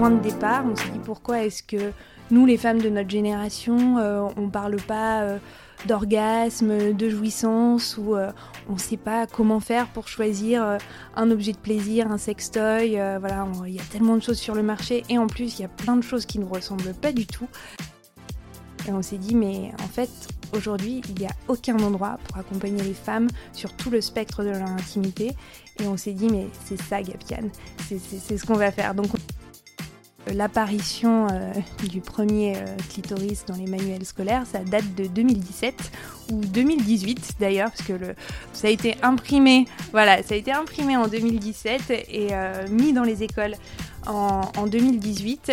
point de départ. On s'est dit pourquoi est-ce que nous, les femmes de notre génération, euh, on parle pas euh, d'orgasme, de jouissance, ou euh, on ne sait pas comment faire pour choisir un objet de plaisir, un sextoy. voilà, il y a tellement de choses sur le marché et en plus, il y a plein de choses qui ne ressemblent pas du tout. Et on s'est dit, mais en fait, aujourd'hui, il n'y a aucun endroit pour accompagner les femmes sur tout le spectre de leur intimité. Et on s'est dit, mais c'est ça, Gapian, c'est ce qu'on va faire. Donc, L'apparition euh, du premier euh, clitoris dans les manuels scolaires, ça date de 2017 ou 2018 d'ailleurs, parce que ça a été imprimé, voilà, ça a été imprimé en 2017 et euh, mis dans les écoles en, en 2018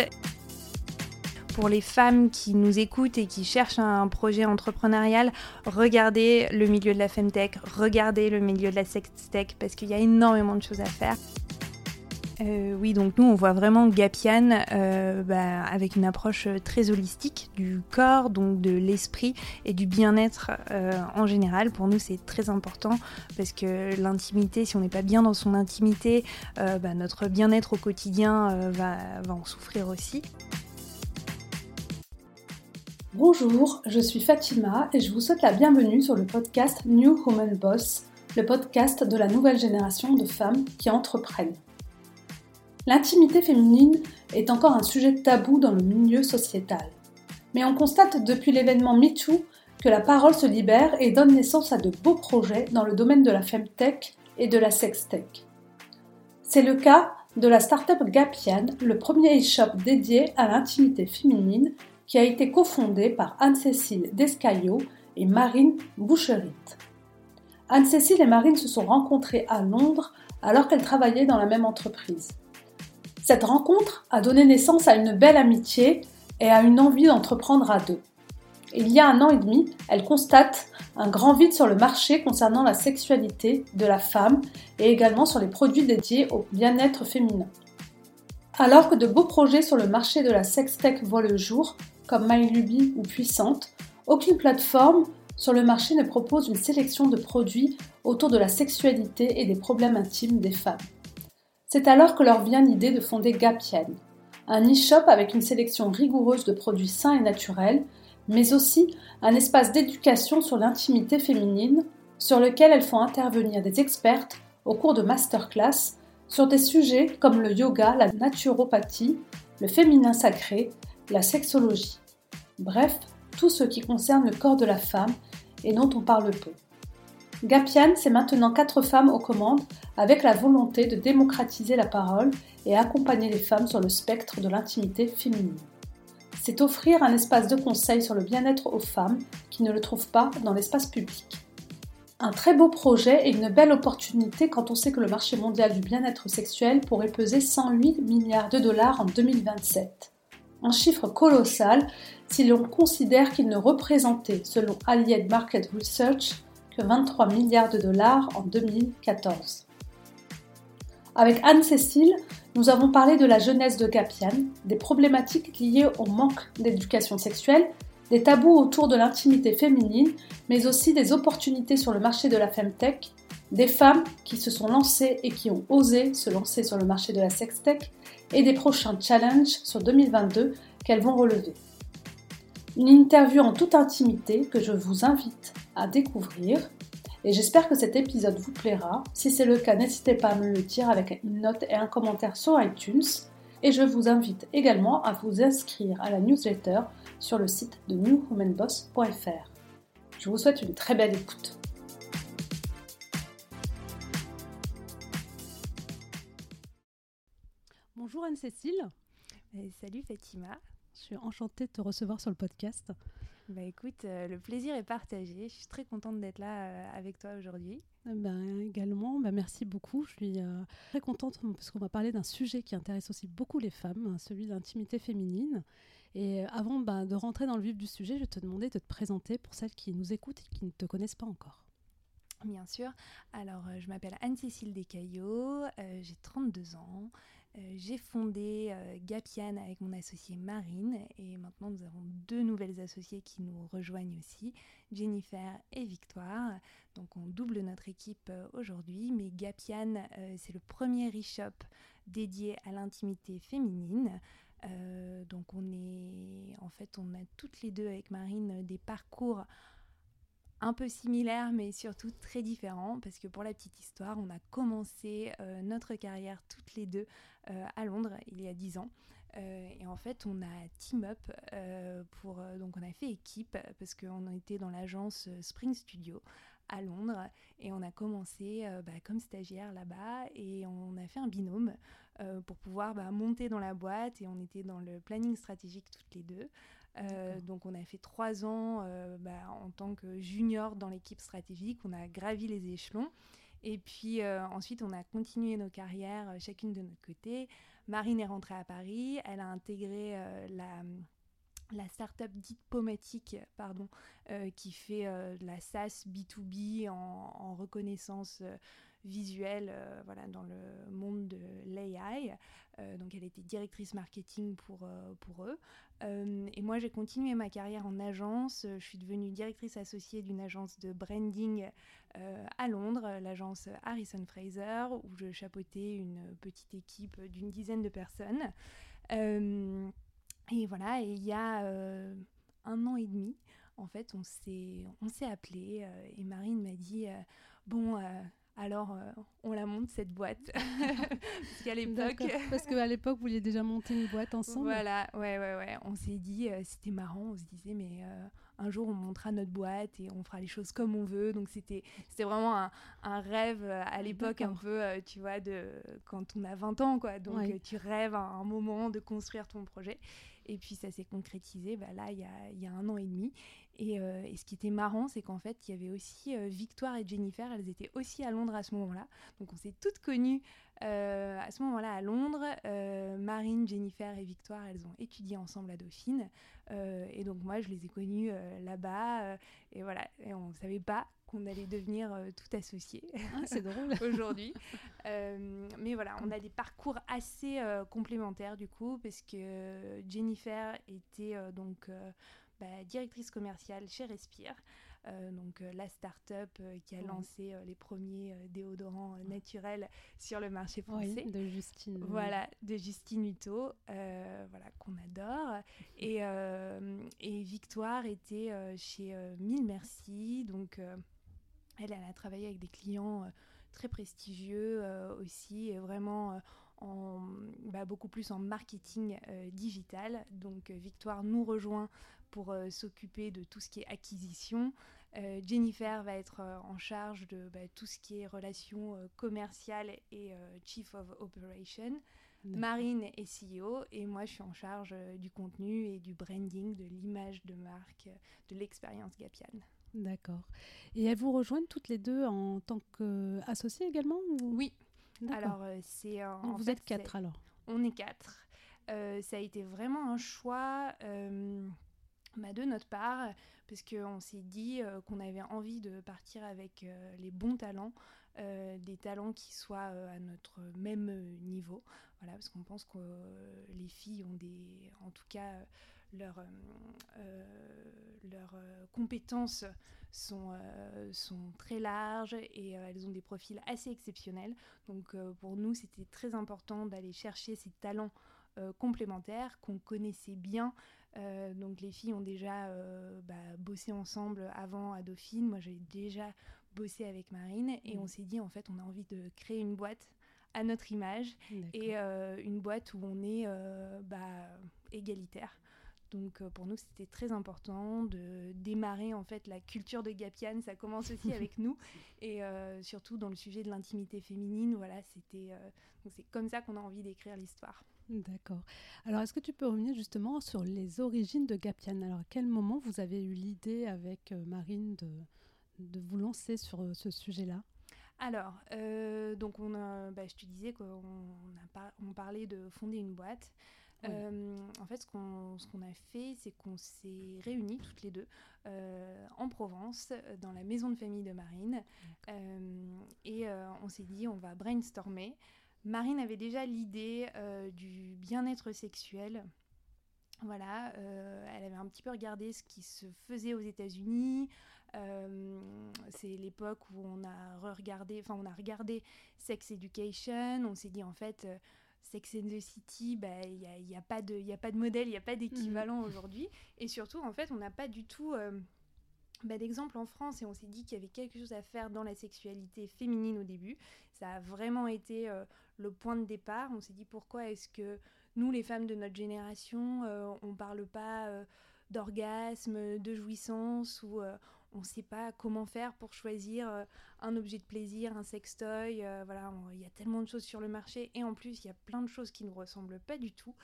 pour les femmes qui nous écoutent et qui cherchent un projet entrepreneurial, regardez le milieu de la femtech, regardez le milieu de la sextech parce qu'il y a énormément de choses à faire. Euh, oui, donc nous on voit vraiment Gapian euh, bah, avec une approche très holistique du corps, donc de l'esprit et du bien-être euh, en général. Pour nous c'est très important parce que l'intimité, si on n'est pas bien dans son intimité, bah, notre bien-être au quotidien va, va en souffrir aussi. Bonjour, je suis Fatima et je vous souhaite la bienvenue sur le podcast New Woman Boss, le podcast de la nouvelle génération de femmes qui entreprennent. L'intimité féminine est encore un sujet tabou dans le milieu sociétal. Mais on constate depuis l'événement MeToo que la parole se libère et donne naissance à de beaux projets dans le domaine de la femtech et de la sextech. C'est le cas de la startup Gapian, le premier e-shop dédié à l'intimité féminine qui a été cofondée par Anne-Cécile Descaillot et Marine Boucherit. Anne-Cécile et Marine se sont rencontrées à Londres alors qu'elles travaillaient dans la même entreprise. Cette rencontre a donné naissance à une belle amitié et à une envie d'entreprendre à deux. Il y a un an et demi, elles constatent un grand vide sur le marché concernant la sexualité de la femme et également sur les produits dédiés au bien-être féminin. Alors que de beaux projets sur le marché de la sextech voient le jour, comme MyLuby ou Puissante, aucune plateforme sur le marché ne propose une sélection de produits autour de la sexualité et des problèmes intimes des femmes. C'est alors que leur vient l'idée de fonder Gapian, un e-shop avec une sélection rigoureuse de produits sains et naturels, mais aussi un espace d'éducation sur l'intimité féminine sur lequel elles font intervenir des expertes au cours de masterclass sur des sujets comme le yoga, la naturopathie, le féminin sacré, la sexologie. Bref, tout ce qui concerne le corps de la femme et dont on parle peu. Gapian, c'est maintenant quatre femmes aux commandes avec la volonté de démocratiser la parole et accompagner les femmes sur le spectre de l'intimité féminine. C'est offrir un espace de conseil sur le bien-être aux femmes qui ne le trouvent pas dans l'espace public. Un très beau projet et une belle opportunité quand on sait que le marché mondial du bien-être sexuel pourrait peser 108 milliards de dollars en 2027 un chiffre colossal si l'on considère qu'il ne représentait, selon Allied Market Research, que 23 milliards de dollars en 2014. Avec Anne-Cécile, nous avons parlé de la jeunesse de Gapian, des problématiques liées au manque d'éducation sexuelle, des tabous autour de l'intimité féminine, mais aussi des opportunités sur le marché de la femtech, des femmes qui se sont lancées et qui ont osé se lancer sur le marché de la sextech, et des prochains challenges sur 2022 qu'elles vont relever. Une interview en toute intimité que je vous invite à découvrir et j'espère que cet épisode vous plaira. Si c'est le cas, n'hésitez pas à me le dire avec une note et un commentaire sur iTunes. Et je vous invite également à vous inscrire à la newsletter sur le site de newwomanboss.fr. Je vous souhaite une très belle écoute. Bonjour Anne-Cécile. Euh, salut Fatima. Je suis enchantée de te recevoir sur le podcast. Bah écoute, euh, le plaisir est partagé. Je suis très contente d'être là euh, avec toi aujourd'hui. Ben, également, ben, merci beaucoup. Je suis très contente parce qu'on va parler d'un sujet qui intéresse aussi beaucoup les femmes, hein, celui de l'intimité féminine. Et avant ben, de rentrer dans le vif du sujet, je vais te demander de te présenter pour celles qui nous écoutent et qui ne te connaissent pas encore. Bien sûr. Alors, je m'appelle Anne-Cécile Descaillots, j'ai 32 ans. Euh, j'ai fondé euh, Gapian avec mon associé Marine et maintenant nous avons deux nouvelles associées qui nous rejoignent aussi, Jennifer et Victoire. Donc on double notre équipe euh, aujourd'hui, mais Gapian c'est le premier e-shop dédié à l'intimité féminine. donc on est, en fait, on a toutes les deux avec Marine des parcours un peu similaires, mais surtout très différents, parce que pour la petite histoire, on a commencé notre carrière toutes les deux à Londres il y a dix ans. Euh, et en fait, on a team up euh, pour. Euh, donc, on a fait équipe parce qu'on était dans l'agence Spring Studio à Londres et on a commencé bah, comme stagiaire là-bas et on a fait un binôme pour pouvoir bah, monter dans la boîte et on était dans le planning stratégique toutes les deux. Donc on a fait trois ans bah, en tant que junior dans l'équipe stratégique, on a gravi les échelons. Et puis ensuite on a continué nos carrières chacune de notre côté. Marine est rentrée à Paris, elle a intégré euh, la la startup Diplomatique, pardon, euh, qui fait euh, la SaaS B2B en, reconnaissance visuelle voilà, dans le monde de l'AI. donc elle était directrice marketing pour, pour eux. et moi j'ai continué ma carrière en agence. Je suis devenue directrice associée d'une agence de branding euh, à Londres, l'agence Harrison Fraser, où je chapeautais une petite équipe d'une dizaine de personnes. Euh, et voilà, il y a euh, un an et demi, en fait, on s'est, on s'est appelé et Marine m'a dit Bon, alors on la monte cette boîte. parce qu'à l'époque. Parce qu'à l'époque, vous vouliez déjà monter une boîte ensemble Voilà, ouais, ouais, ouais. On s'est dit, c'était marrant, on se disait, mais un jour on montera notre boîte et on fera les choses comme on veut. Donc c'était vraiment un, un, rêve euh, à l'époque un peu, euh, tu vois, de quand on a 20 ans, quoi. Donc euh, tu rêves à un moment de construire ton projet. Et puis ça s'est concrétisé bah, là, il y a, y a, un an et demi. Et, et ce qui était marrant, c'est qu'en fait, il y avait aussi Victoire et Jennifer, elles étaient aussi à Londres à ce moment-là. Donc on s'est toutes connues euh, à ce moment-là, à Londres, euh, Marine, Jennifer et Victoire, elles ont étudié ensemble à Dauphine. Euh, et donc moi, je les ai connues là-bas. et voilà, et on ne savait pas qu'on allait devenir tout associés. Ah, c'est drôle. aujourd'hui. mais voilà, on a des parcours assez complémentaires du coup, parce que Jennifer était donc bah, directrice commerciale chez Respire. Euh, donc euh, la start-up euh, qui a lancé les premiers déodorants naturels sur le marché français. de Justine. Voilà, de Justine Hutto, voilà, qu'on adore. Et, et, Victoire était chez Mille Merci, donc elle, elle a travaillé avec des clients très prestigieux aussi, et vraiment en, bah, beaucoup plus en marketing digital. Donc Victoire nous rejoint pour s'occuper de tout ce qui est acquisition. Euh, Jennifer va être euh, en charge de bah, tout ce qui est relations euh, commerciales et Chief of Operation. Marine est CEO et moi je suis en charge du contenu et du branding, de l'image de marque, de l'expérience Gapian. D'accord. Et elles vous rejoignent toutes les deux en tant qu'associées également Oui. Alors c'est. vous êtes quatre alors? On est quatre. ça a été vraiment un choix bah, de notre part parce qu'on s'est dit euh, qu'on avait envie de partir avec euh, les bons talents, euh, des talents qui soient à notre même niveau. Voilà, parce qu'on pense que les filles ont des, en tout cas, leurs leurs compétences sont, sont très larges et elles ont des profils assez exceptionnels. Donc pour nous, c'était très important d'aller chercher ces talents complémentaires qu'on connaissait bien euh, donc les filles ont déjà euh, bah, bossé ensemble avant à Dauphine. Moi, j'ai déjà bossé avec Marine et mm. on s'est dit en fait, on a envie de créer une boîte à notre image et euh, une boîte où on est bah, égalitaire. Donc pour nous, c'était très important de démarrer en fait la culture de Gapian. Ça commence aussi avec nous et surtout dans le sujet de l'intimité féminine. Voilà, c'était c'est comme ça qu'on a envie d'écrire l'histoire. D'accord. Alors, est-ce que tu peux revenir justement sur les origines de Gapian Alors, à quel moment vous avez eu l'idée avec euh, Marine de, de vous lancer sur euh, ce sujet-là? Alors, euh, donc on a, bah, je te disais qu'on on parlait de fonder une boîte. en fait, ce qu'on a fait, c'est qu'on s'est réunis toutes les deux en Provence, dans la maison de famille de Marine. et on s'est dit, on va brainstormer Marine avait déjà l'idée euh, du bien-être sexuel. Voilà, euh, elle avait un petit peu regardé ce qui se faisait aux États-Unis. Euh, c'est l'époque où on a regardé, enfin on a regardé Sex Education. On s'est dit en fait, Sex and the City, bah, il bah, n'y a, a, pas de, a pas de modèle, il n'y a pas d'équivalent mmh. aujourd'hui. Et surtout, en fait, on n'a pas du tout bah, d'exemple en France et on s'est dit qu'il y avait quelque chose à faire dans la sexualité féminine au début. Ça a vraiment été euh, le point de départ. On s'est dit pourquoi est-ce que nous, les femmes de notre génération, euh, on parle pas euh, d'orgasme, de jouissance ou on ne sait pas comment faire pour choisir un objet de plaisir, un sextoy. Voilà, il y a tellement de choses sur le marché et en plus il y a plein de choses qui ne ressemblent pas du tout.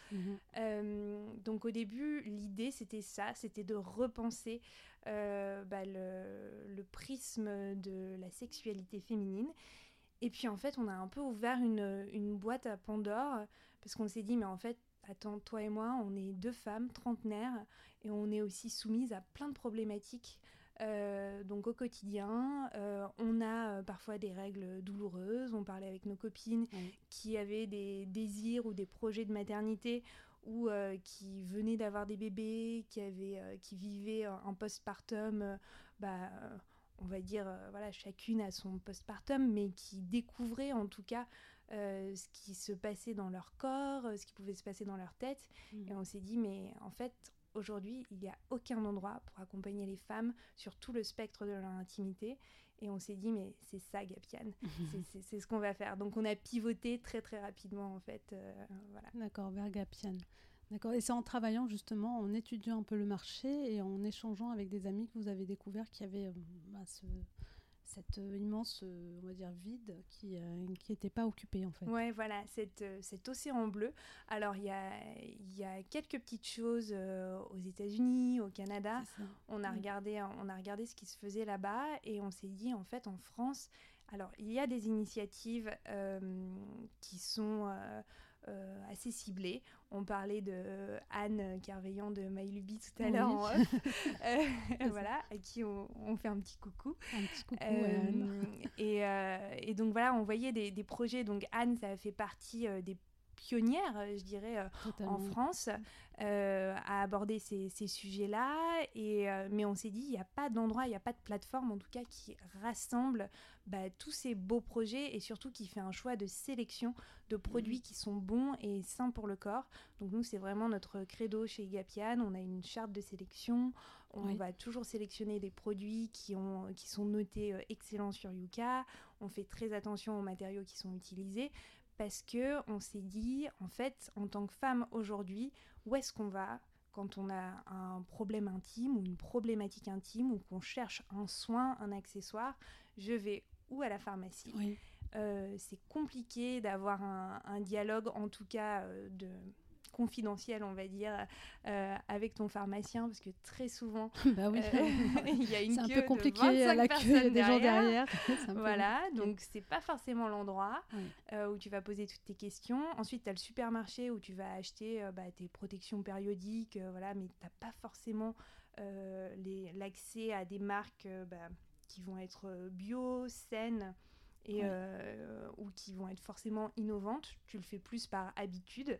Euh, donc au début, l'idée c'était ça, c'était de repenser bah, le, prisme de la sexualité féminine. Et puis en fait, on a un peu ouvert une, une boîte à Pandore parce qu'on s'est dit mais en fait attends, toi et moi, on est deux femmes trentenaires et on est aussi soumises à plein de problématiques euh, donc au quotidien, euh, on a euh, parfois des règles douloureuses. On parlait avec nos copines qui avaient des désirs ou des projets de maternité ou qui venaient d'avoir des bébés, qui, avaient, qui vivaient un postpartum, bah, on va dire, voilà, chacune à son postpartum, mais qui découvraient en tout cas ce qui se passait dans leur corps, ce qui pouvait se passer dans leur tête. Mmh. Et on s'est dit, mais en fait, aujourd'hui, il n'y a aucun endroit pour accompagner les femmes sur tout le spectre de leur intimité. Et on s'est dit, mais c'est ça, Gapian, c'est ce qu'on va faire. Donc on a pivoté très très rapidement, en fait. Euh, voilà. D'accord, vers Gapian. D'accord. Et c'est en travaillant justement, en étudiant un peu le marché et en échangeant avec des amis que vous avez découvert qu'il y avait euh, bah, ce, cette euh, immense, euh, on va dire, vide qui n'était euh, pas occupé en fait. Ouais, voilà, cette, cet océan bleu. Alors, il y a, y a quelques petites choses aux États-Unis, au Canada. On a, mm. regardé, on a regardé ce qui se faisait là-bas et on s'est dit, en fait, en France, alors, il y a des initiatives qui sont euh, assez ciblé. On parlait de Anne Carveillant de MyLuby tout à l'heure euh, voilà, à qui on, fait un petit coucou. Un petit coucou, euh, et, et, donc voilà, on voyait des, des, projets. Donc Anne, ça fait partie des pionnière, euh, je dirais, euh, en France, euh, à aborder ces, sujets-là. Et, mais on s'est dit, il n'y a pas d'endroit, il n'y a pas de plateforme, en tout cas, qui rassemble bah, tous ces beaux projets et surtout qui fait un choix de sélection de produits mmh. qui sont bons et sains pour le corps. Donc nous, c'est vraiment notre credo chez Gapian. On a une charte de sélection. On va toujours sélectionner des produits qui, ont, qui sont notés excellents sur Yuka. On fait très attention aux matériaux qui sont utilisés parce que on s'est dit en fait en tant que femme aujourd'hui où est-ce qu'on va quand on a un problème intime ou une problématique intime ou qu'on cherche un soin, un accessoire, je vais ou à la pharmacie. Euh, c'est compliqué d'avoir un, dialogue, en tout cas euh, de confidentiel, on va dire, euh, avec ton pharmacien, parce que très souvent, bah oui. Euh, il y a une queue un peu compliqué à la queue, des gens derrière. voilà, donc c'est pas forcément l'endroit euh, où tu vas poser toutes tes questions. Ensuite, tu as le supermarché où tu vas acheter bah, tes protections périodiques, voilà, mais tu pas forcément l'accès à des marques bah, qui vont être bio, saines et ou qui vont être forcément innovantes. Tu le fais plus par habitude.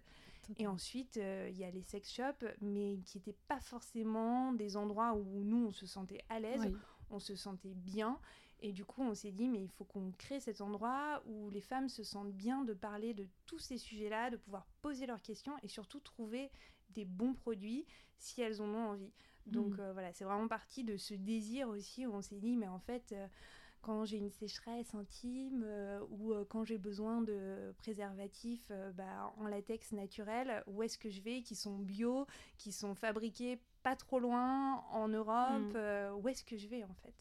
Et ensuite, euh, il y a les sex shops, mais qui n'étaient pas forcément des endroits où nous, on se sentait à l'aise, on se sentait bien. Et du coup, on s'est dit, mais il faut qu'on crée cet endroit où les femmes se sentent bien de parler de tous ces sujets-là, de pouvoir poser leurs questions et surtout trouver des bons produits si elles en ont envie. Donc mm. euh, voilà, c'est vraiment parti de ce désir aussi où on s'est dit, mais en fait... Euh, quand j'ai une sécheresse intime euh, ou euh, quand j'ai besoin de préservatifs euh, bah, en latex naturel, où est-ce que je vais qui sont bio, qui sont fabriqués pas trop loin en Europe, mm. où est-ce que je vais en fait?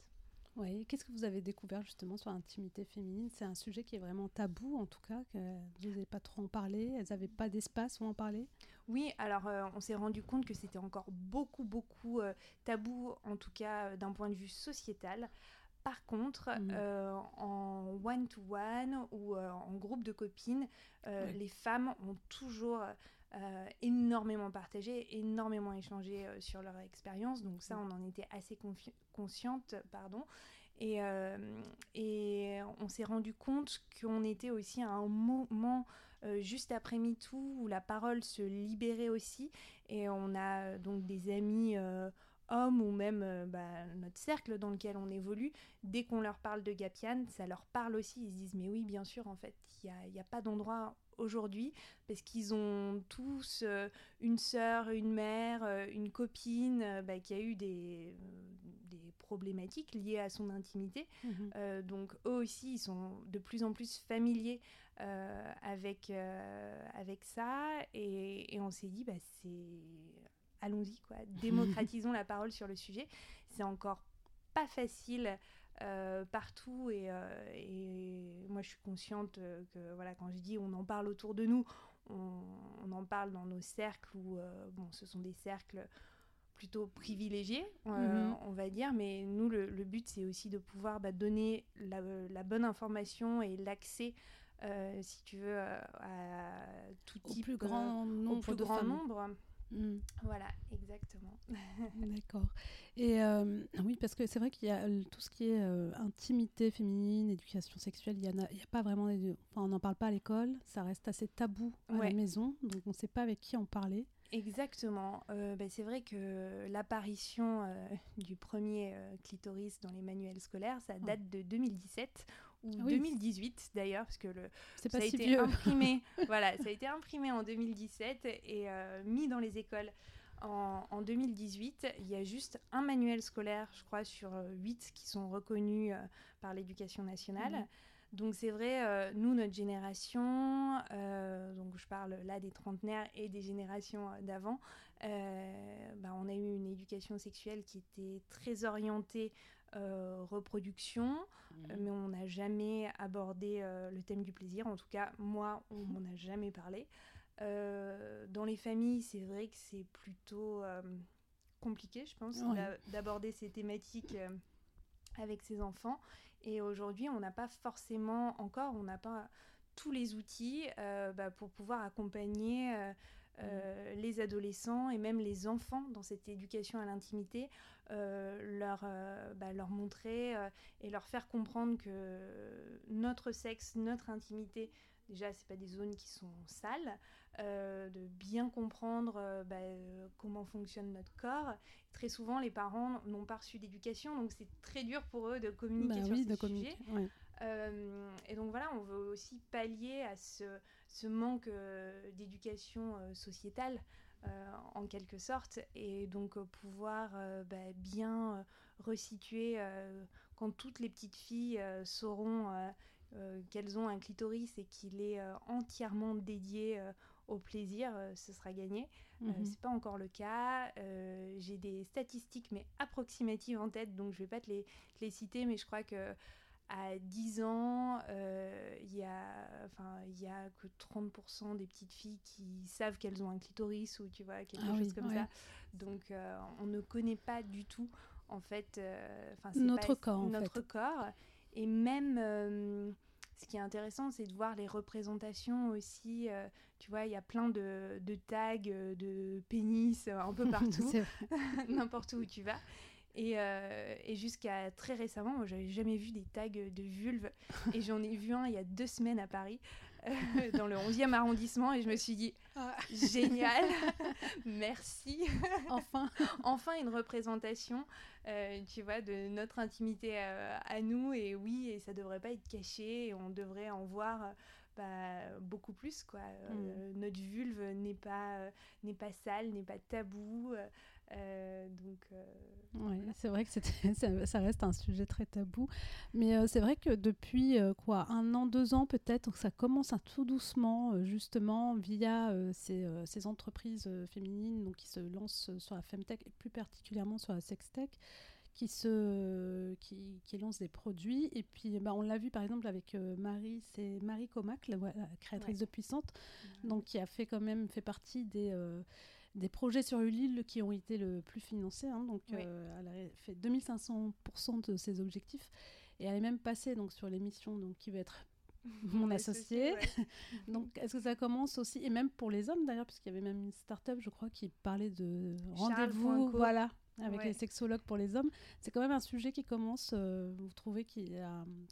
Oui, qu'est-ce que vous avez découvert justement sur l'intimité féminine? C'est un sujet qui est vraiment tabou en tout cas, que vous n'avez pas trop en parler, elles n'avaient pas d'espace où en parler? Oui, alors on s'est rendu compte que c'était encore beaucoup, beaucoup tabou, en tout cas d'un point de vue sociétal. Par contre, mm. euh, en one-to-one ou euh, en groupe de copines, euh, les femmes ont toujours énormément partagé, énormément échangé sur leur expérience. Donc ça, on en était assez consciente. Pardon. Et, et on s'est rendu compte qu'on était aussi à un moment juste après MeToo où la parole se libérait aussi. Et on a donc des amis hommes ou même euh, bah, notre cercle dans lequel on évolue, dès qu'on leur parle de Gapian, ça leur parle aussi. Ils se disent mais oui, bien sûr, en fait, il n'y a, a, pas d'endroit aujourd'hui parce qu'ils ont tous une sœur, une mère, une copine bah, qui a eu des, des, problématiques liées à son intimité. Mhm. donc eux aussi, ils sont de plus en plus familiers avec, avec ça et, et on s'est dit, bah, c'est allons-y, quoi. Démocratisons la parole sur le sujet. C'est encore pas facile euh, partout euh, et, moi je suis consciente que voilà quand je dis on en parle autour de nous, on, en parle dans nos cercles où euh, bon ce sont des cercles plutôt privilégiés, mhm. on va dire, mais nous, le, but, c'est aussi de pouvoir bah, donner la, bonne information et l'accès, si tu veux, à tout type, plus grand nombre, au plus grand nombre. Mm. Voilà, exactement. D'accord. Et euh, oui, parce que c'est vrai qu'il y a tout ce qui est euh, intimité féminine, éducation sexuelle, il n'y a, a, pas vraiment. Enfin, on n'en parle pas à l'école, ça reste assez tabou à la maison, donc on ne sait pas avec qui en parler. Exactement. Euh, ben, c'est vrai que l'apparition du premier clitoris dans les manuels scolaires, ça date de 2017 ou 2018 ah d'ailleurs, parce que le, ça a été imprimé. voilà, ça a été imprimé en 2017 et euh, mis dans les écoles. En, 2018, il y a juste un manuel scolaire, je crois, sur 8 euh, qui sont reconnus euh, par l'éducation nationale. Mhm. Donc c'est vrai, nous, notre génération, donc je parle là des trentenaires et des générations d'avant, bah, on a eu une éducation sexuelle qui était très orientée euh, reproduction, mhm. mais on n'a jamais abordé euh, le thème du plaisir. En tout cas, moi, on m'en a jamais parlé. Euh, dans les familles, c'est vrai que c'est plutôt compliqué, je pense, d'aborder ces thématiques avec ses enfants. Et aujourd'hui, on n'a pas forcément encore, on n'a pas tous les outils bah, pour pouvoir accompagner euh, les adolescents et même les enfants dans cette éducation à l'intimité, euh, leur, euh, bah, leur montrer et leur faire comprendre que notre sexe, notre intimité, déjà, c'est pas des zones qui sont sales, de bien comprendre bah, comment fonctionne notre corps. Très souvent, les parents n'ont pas reçu d'éducation, donc c'est très dur pour eux de communiquer bah sur ces sujets. Euh, et donc voilà, on veut aussi pallier à ce, ce manque euh, d'éducation euh, sociétale, en quelque sorte, et donc pouvoir bah, bien resituer quand toutes les petites filles sauront qu'elles ont un clitoris et qu'il est entièrement dédié au plaisir, ce sera gagné. Mhm. c'est pas encore le cas. J'ai des statistiques, mais approximatives en tête, donc je vais pas te les, te les citer, mais je crois que à 10 ans, euh, il y a, enfin, y a que 30% des petites filles qui savent qu'elles ont un clitoris ou tu vois quelque ah chose comme ça. Donc, euh, on ne connaît pas du tout, en fait, euh, notre corps, notre corps. Et même, ce qui est intéressant, c'est de voir les représentations aussi. tu vois, il y a plein de, de tags de pénis un peu partout, n'importe où tu vas. Euh, et, jusqu'à très récemment, moi, j'avais jamais vu des tags de vulve. Et j'en ai vu un il y a deux semaines à Paris, euh, dans le 11e arrondissement. Et je me suis dit, ah. génial, merci. Enfin. enfin une représentation, euh, tu vois, de notre intimité à, nous. Et oui, et ça devrait pas être caché. Et on devrait en voir bah, beaucoup plus. Quoi. Mm. notre vulve n'est pas, n'est pas sale, n'est pas tabou. Euh, donc, euh, ouais, c'est vrai que ça, ça, reste un sujet très tabou. Mais euh, c'est vrai que depuis quoi, un an, deux ans peut-être, ça commence à tout doucement, justement, via ces, ces, entreprises féminines donc, qui se lancent sur la femtech et plus particulièrement sur la sextech qui, se, qui, qui lance des produits. Et puis, bah, on l'a vu par exemple avec Marie, c'est Marie Comac, la, créatrice de Puissante, donc qui a fait quand même fait partie des des projets sur Ulule qui ont été le plus financés. Hein, donc, euh, elle a fait 2500% de ses objectifs. Et elle est même passée donc, sur l'émission donc, qui va être mon associé. donc, est-ce que ça commence aussi, et même pour les hommes d'ailleurs, puisqu'il y avait même une start-up, je crois, qui parlait de rendez-vous, voilà, avec les sexologues pour les hommes. C'est quand même un sujet qui commence, euh, vous trouvez, qui,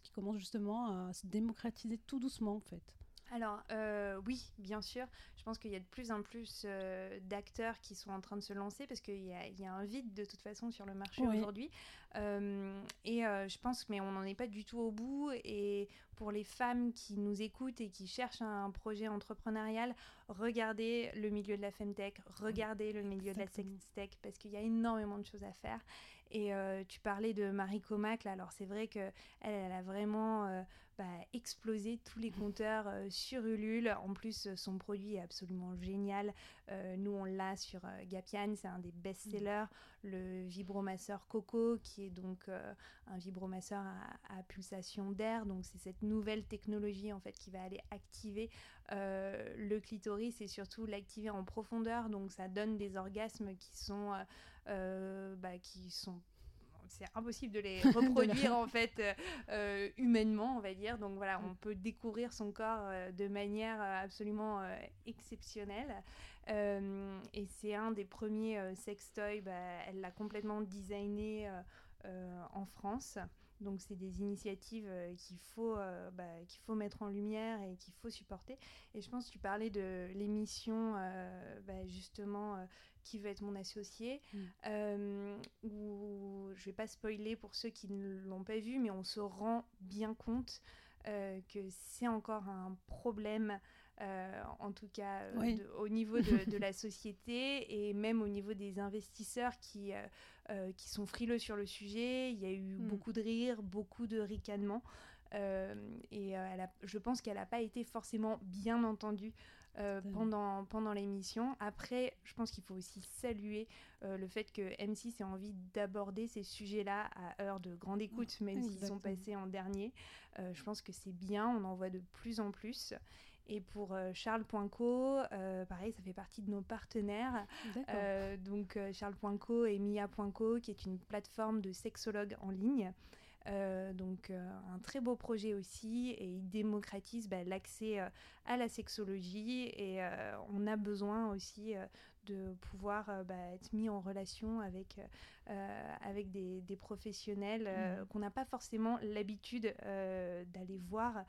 qui commence justement à se démocratiser tout doucement, en fait. Alors euh, oui, bien sûr. Je pense qu'il y a de plus en plus euh, d'acteurs qui sont en train de se lancer parce qu'il y, y, a un vide de toute façon sur le marché Oui. aujourd'hui. Euh, et euh, je pense, mais on n'en est pas du tout au bout. Et pour les femmes qui nous écoutent et qui cherchent un projet entrepreneurial, regardez le milieu de la femtech, regardez le milieu de la sextech parce qu'il y a énormément de choses à faire. Et euh, tu parlais de Marie Comac, là, alors c'est vrai que elle, a vraiment bah, explosé tous les compteurs sur Ulule. En plus, son produit est absolument génial. Euh, nous, on l'a sur euh, Gapian, c'est un des best-sellers. Le vibromasseur Coco, qui est donc euh, un vibromasseur à, à pulsation d'air. Donc, c'est cette nouvelle technologie en fait qui va aller activer le clitoris et surtout l'activer en profondeur. Donc, ça donne des orgasmes qui sont, bah, qui sont c'est impossible de les reproduire en fait euh, euh, humainement on va dire. Donc voilà on peut découvrir son corps euh, de manière absolument euh, exceptionnelle. Et c'est un des premiers sextoys bah, elle l'a complètement designé en France. Donc c'est des initiatives euh, qu'il faut euh, bah, qu'il faut mettre en lumière et qu'il faut supporter. Et je pense que tu parlais de l'émission euh, bah, justement qui veut être mon associé Mm. euh, où je vais pas spoiler pour ceux qui ne l'ont pas vu, mais on se rend bien compte euh, que c'est encore un problème, euh, en tout cas euh, Oui. de- au niveau de, de la société et même au niveau des investisseurs qui, qui sont frileux sur le sujet. Il y a eu Mm. beaucoup de rires, beaucoup de ricanements. et elle a- je pense qu'elle n'a pas été forcément bien entendue euh, pendant, pendant l'émission. Après, je pense qu'il faut aussi saluer euh, le fait que M6 ait envie d'aborder ces sujets-là à heure de grande écoute, même s'ils sont passés en dernier. Euh, je pense que c'est bien, on en voit de plus en plus. Et pour euh, Charles.co, euh, pareil, ça fait partie de nos partenaires. Euh, donc euh, Charles.co et Mia.co, qui est une plateforme de sexologues en ligne. Euh, donc euh, un très beau projet aussi et il démocratise bah, l'accès euh, à la sexologie et on a besoin aussi de pouvoir bah, être mis en relation avec, avec des, des professionnels Mhm. qu'on n'a pas forcément l'habitude d'aller voir.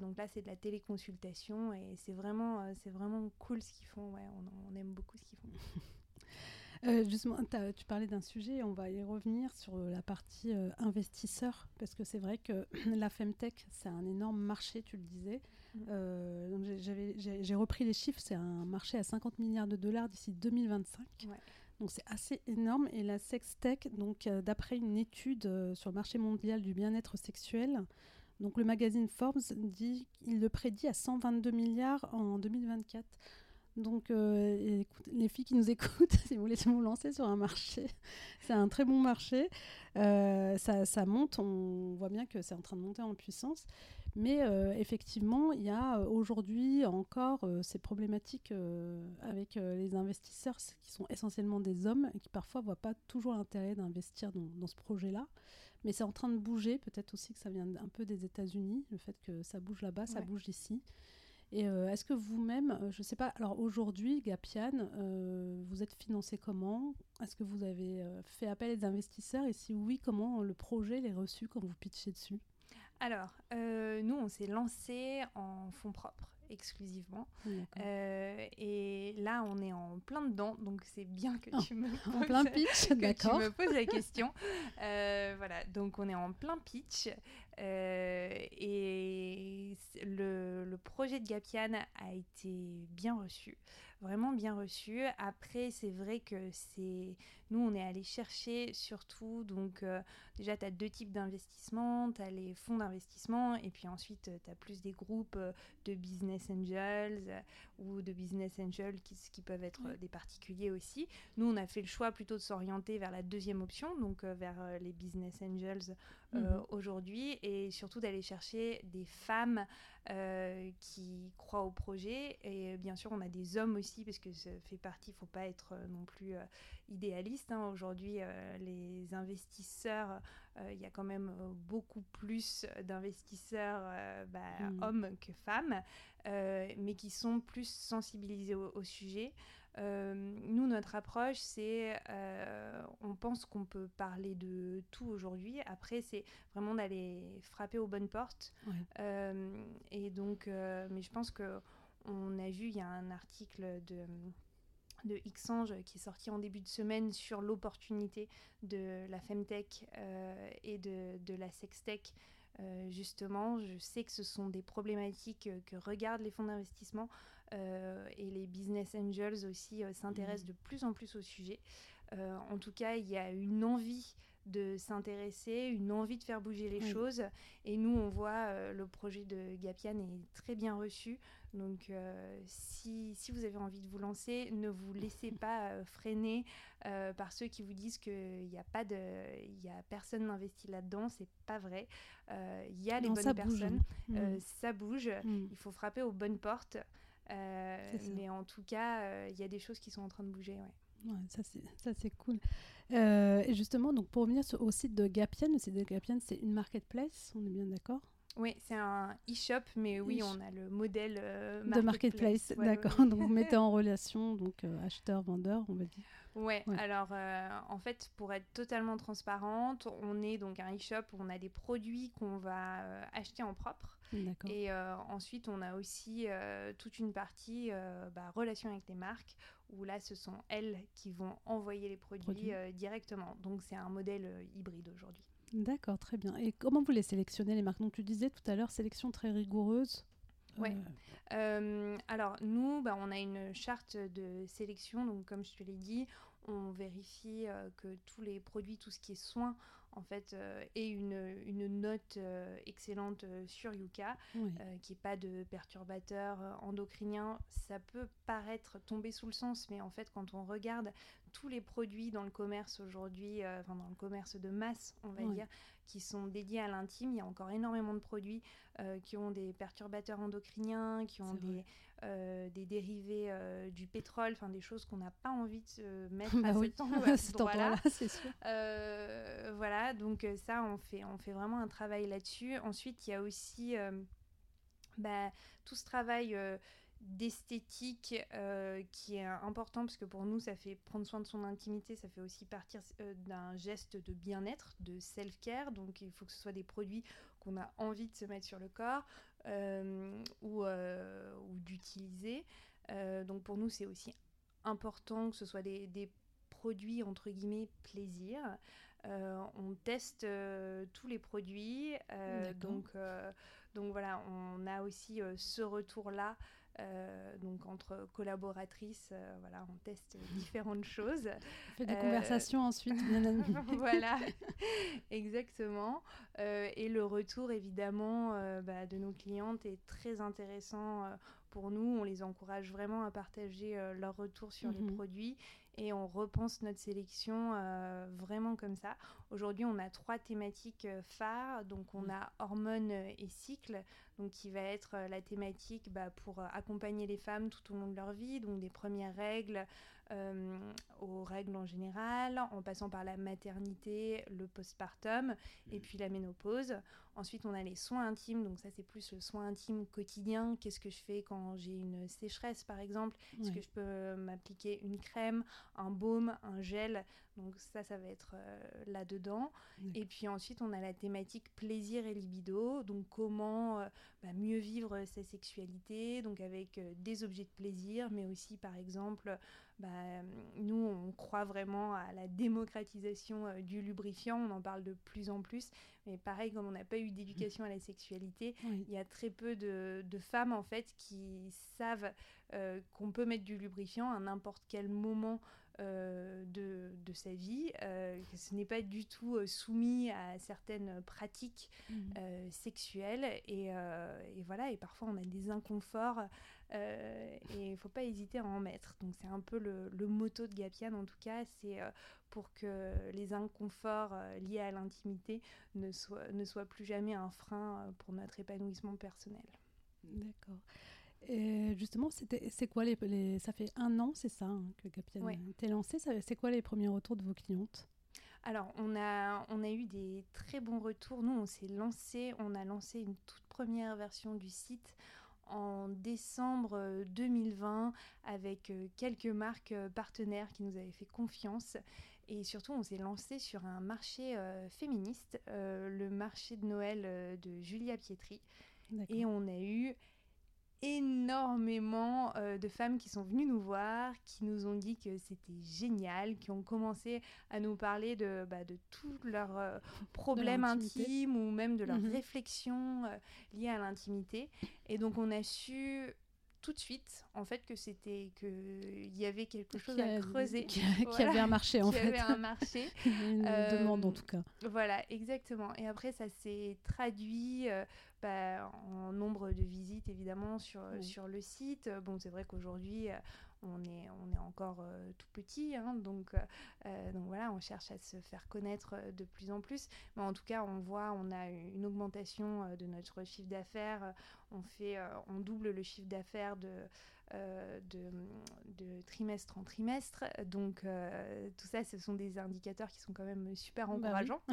Donc là c'est de la téléconsultation et c'est vraiment, c'est vraiment cool ce qu'ils font. Ouais, on, on aime beaucoup ce qu'ils font. Euh, justement, tu parlais d'un sujet, on va y revenir sur la partie euh, investisseur, parce que c'est vrai que la Femtech, c'est un énorme marché, tu le disais. Mhm. Euh, j'ai- repris les chiffres, c'est un marché à 50 milliards de dollars d'ici 2025. Ouais. Donc c'est assez énorme. Et la sextech, donc euh, d'après une étude sur le marché mondial du bien-être sexuel, donc le magazine Forbes dit qu'il le prédit à 122 milliards en 2024. Donc, euh, écoute, les filles qui nous écoutent, si vous voulez vous lancer sur un marché, c'est un très bon marché. Euh, ça, ça monte, on voit bien que c'est en train de monter en puissance. Mais euh, effectivement, il y a aujourd'hui encore ces problématiques avec les investisseurs qui sont essentiellement des hommes et qui parfois ne voient pas toujours l'intérêt d'investir dans, dans ce projet-là. Mais c'est en train de bouger, peut-être aussi que ça vient un peu des États-Unis, le fait que ça bouge là-bas, ça bouge ici. Et euh, est-ce que vous-même, euh, je ne sais pas, alors aujourd'hui, Gapian, euh, vous êtes financé comment? Est-ce que vous avez fait appel à des investisseurs? Et si oui, comment le projet est reçu quand vous pitchez dessus? Alors, euh, nous, on s'est lancé en fonds propres exclusivement. Euh, et là, on est en plein dedans, donc c'est bien que tu me En poses- plein pitch, que d'accord. tu me poses la question. Euh, voilà, donc on est en plein pitch. et projet de Gapian a été bien reçu, vraiment bien reçu. Après, c'est vrai que c'est nous, on est allé chercher surtout, donc euh, déjà, tu as deux types d'investissements, tu as les fonds d'investissement, et puis ensuite, tu as plus des groupes euh, de business angels euh, ou de business angels qui, qui peuvent être euh, des particuliers aussi. Nous, on a fait le choix plutôt de s'orienter vers la deuxième option, donc euh, vers euh, les business angels euh, Mhm. aujourd'hui, et surtout d'aller chercher des femmes euh, qui croient au projet. Et euh, bien sûr, on a des hommes aussi, parce que ça fait partie, il ne faut pas être euh, non plus euh, idéaliste. hein. Aujourd'hui, euh, les investisseurs, euh, il y a quand même euh, beaucoup plus d'investisseurs euh, bah, Mhm. hommes que femmes, euh, mais qui sont plus sensibilisés au, au sujet. nous, notre approche, c'est, on pense qu'on peut parler de tout aujourd'hui. Après, c'est vraiment d'aller frapper aux bonnes portes. et donc, mais je pense que on a vu, il y a un article de de Xange qui est sorti en début de semaine sur l'opportunité de la Femtech euh, et de, de, la Sextech. Euh, justement, je sais que ce sont des problématiques que regardent les fonds d'investissement euh, et les business angels aussi s'intéressent mmh. de plus en plus au sujet. en tout cas, il y a une envie de s'intéresser, une envie de faire bouger les choses. Et nous, on voit euh, le projet de Gapian est très bien reçu. Donc, euh, si, si, vous avez envie de vous lancer, ne vous laissez pas euh, freiner par ceux qui vous disent qu'il n'y a pas de, il y a personne n'investit là-dedans. C'est pas vrai. Il y a les bonnes personnes. Hein. Mm. ça bouge. Mm. Il faut frapper aux bonnes portes. mais en tout cas, il y a des choses qui sont en train de bouger. Ouais. Ouais, ça c'est cool. Euh, et justement, donc pour revenir au site de Gapian, le site de Gapian, c'est une marketplace, on est bien d'accord? Oui, c'est un e-shop, mais oui, on a le modèle euh, de marketplace. d'accord. donc vous mettez en relation donc euh, acheteur vendeur, on va dire. Ouais. Alors en fait, pour être totalement transparente, on est donc un e-shop où on a des produits qu'on va acheter en propre. Et ensuite, on a aussi toute une partie bah, relation avec les marques où là, ce sont elles qui vont envoyer les produits, directement. Donc c'est un modèle hybride aujourd'hui. D'accord, très bien. Et comment vous les sélectionnez, les marques? Donc, tu disais tout à l'heure, sélection très rigoureuse. Oui. Euh, euh, alors, nous, bah, on a une charte de sélection. Donc, comme je te l'ai dit, on vérifie euh, que tous les produits, tout ce qui est soins, en fait, aient une, une note excellente sur Yuka, qui n'est pas de perturbateurs endocriniens. Ça peut paraître tomber sous le sens, mais en fait, quand on regarde tous les produits dans le commerce aujourd'hui, euh, enfin dans le commerce de masse, on va dire, qui sont dédiés à l'intime. Il y a encore énormément de produits euh, qui ont des perturbateurs endocriniens, qui ont des, euh, des dérivés du pétrole, enfin des choses qu'on n'a pas envie de se mettre bah à ce temps là c'est sûr. voilà, donc ça, on fait, on fait vraiment un travail là-dessus. Ensuite, il y a aussi bah, tout ce travail d'esthétique euh, qui est important parce que pour nous ça fait prendre soin de son intimité ça fait aussi partir euh, d'un geste de bien-être de self-care. Donc il faut que ce soit des produits qu'on a envie de se mettre sur le corps euh, ou, ou d'utiliser. Donc pour nous c'est aussi important que ce soit des, des produits entre guillemets plaisir. On teste tous les produits donc donc voilà on a aussi ce retour là euh, donc entre collaboratrices, euh, voilà, on teste différentes choses. On fait des conversations ensuite. voilà, exactement. Euh, et le retour évidemment bah, de nos clientes est très intéressant pour nous. On les encourage vraiment à partager leur retour sur les mhm. produits et on repense notre sélection vraiment comme ça. Aujourd'hui, on a trois thématiques phares. Donc, on a hormones et cycles donc qui va être euh, la thématique bah, pour euh, accompagner les femmes tout au long de leur vie, donc des premières règles euh, aux règles en général, en passant par la maternité, le postpartum et mmh. puis la ménopause. Ensuite, on a les soins intimes, donc ça c'est plus le soin intime quotidien. Qu'est-ce que je fais quand j'ai une sécheresse par exemple? Est-ce que je peux m'appliquer une crème, un baume, un gel? Donc ça, ça va être là-dedans. Et puis ensuite, on a la thématique plaisir et libido, donc comment bah, mieux vivre sa sexualité, donc avec euh, des objets de plaisir, mais aussi par exemple, bah, nous on croit vraiment à la démocratisation euh, du lubrifiant, on en parle de plus en plus, mais pareil, comme on n'a pas eu d'éducation à la sexualité, il y a très peu de, femmes en fait qui savent euh, qu'on peut mettre du lubrifiant à n'importe quel moment euh, de, de, sa vie, euh, que ce n'est pas du tout euh, soumis à certaines pratiques mmh. sexuelles. Et, et, voilà, et parfois on a des inconforts et il ne faut pas hésiter à en mettre. Donc c'est un peu le, le motto de Gapian en tout cas, c'est pour que les inconforts liés à l'intimité ne soient, ne soient plus jamais un frein pour notre épanouissement personnel. D'accord. Et justement, c'est quoi les, Ça fait un an, c'est ça, hein, que Gapian a été lancé. C'est quoi les premiers retours de vos clientes? Alors, on a, on a eu des très bons retours. Nous, on s'est lancé, on a lancé une toute première version du site en décembre 2020 avec quelques marques partenaires qui nous avaient fait confiance. Et surtout, on s'est lancé sur un marché féministe, le marché de Noël de Julia Pietri. Et on a eu énormément euh, de femmes qui sont venues nous voir, qui nous ont dit que c'était génial, qui ont commencé à nous parler de, bah, de tous leurs euh, problèmes intimes ou même de leurs mhm. réflexions euh, liées à l'intimité. Et donc on a su tout de suite en fait que c'était que il y avait quelque chose à creuser qui, avait un marché en fait avait un marché une demande en tout cas voilà exactement et après ça s'est traduit bah, en nombre de visites évidemment sur, sur le site. Bon, c'est vrai qu'aujourd'hui, euh, on est, on est encore euh, tout petit, hein, donc, euh, donc voilà, on cherche à se faire connaître de plus en plus. Mais en tout cas, on voit, on a une augmentation de notre chiffre d'affaires. On fait, on double le chiffre d'affaires de euh, de, de, trimestre en trimestre. Donc euh, tout ça, ce sont des indicateurs qui sont quand même super bah encourageants.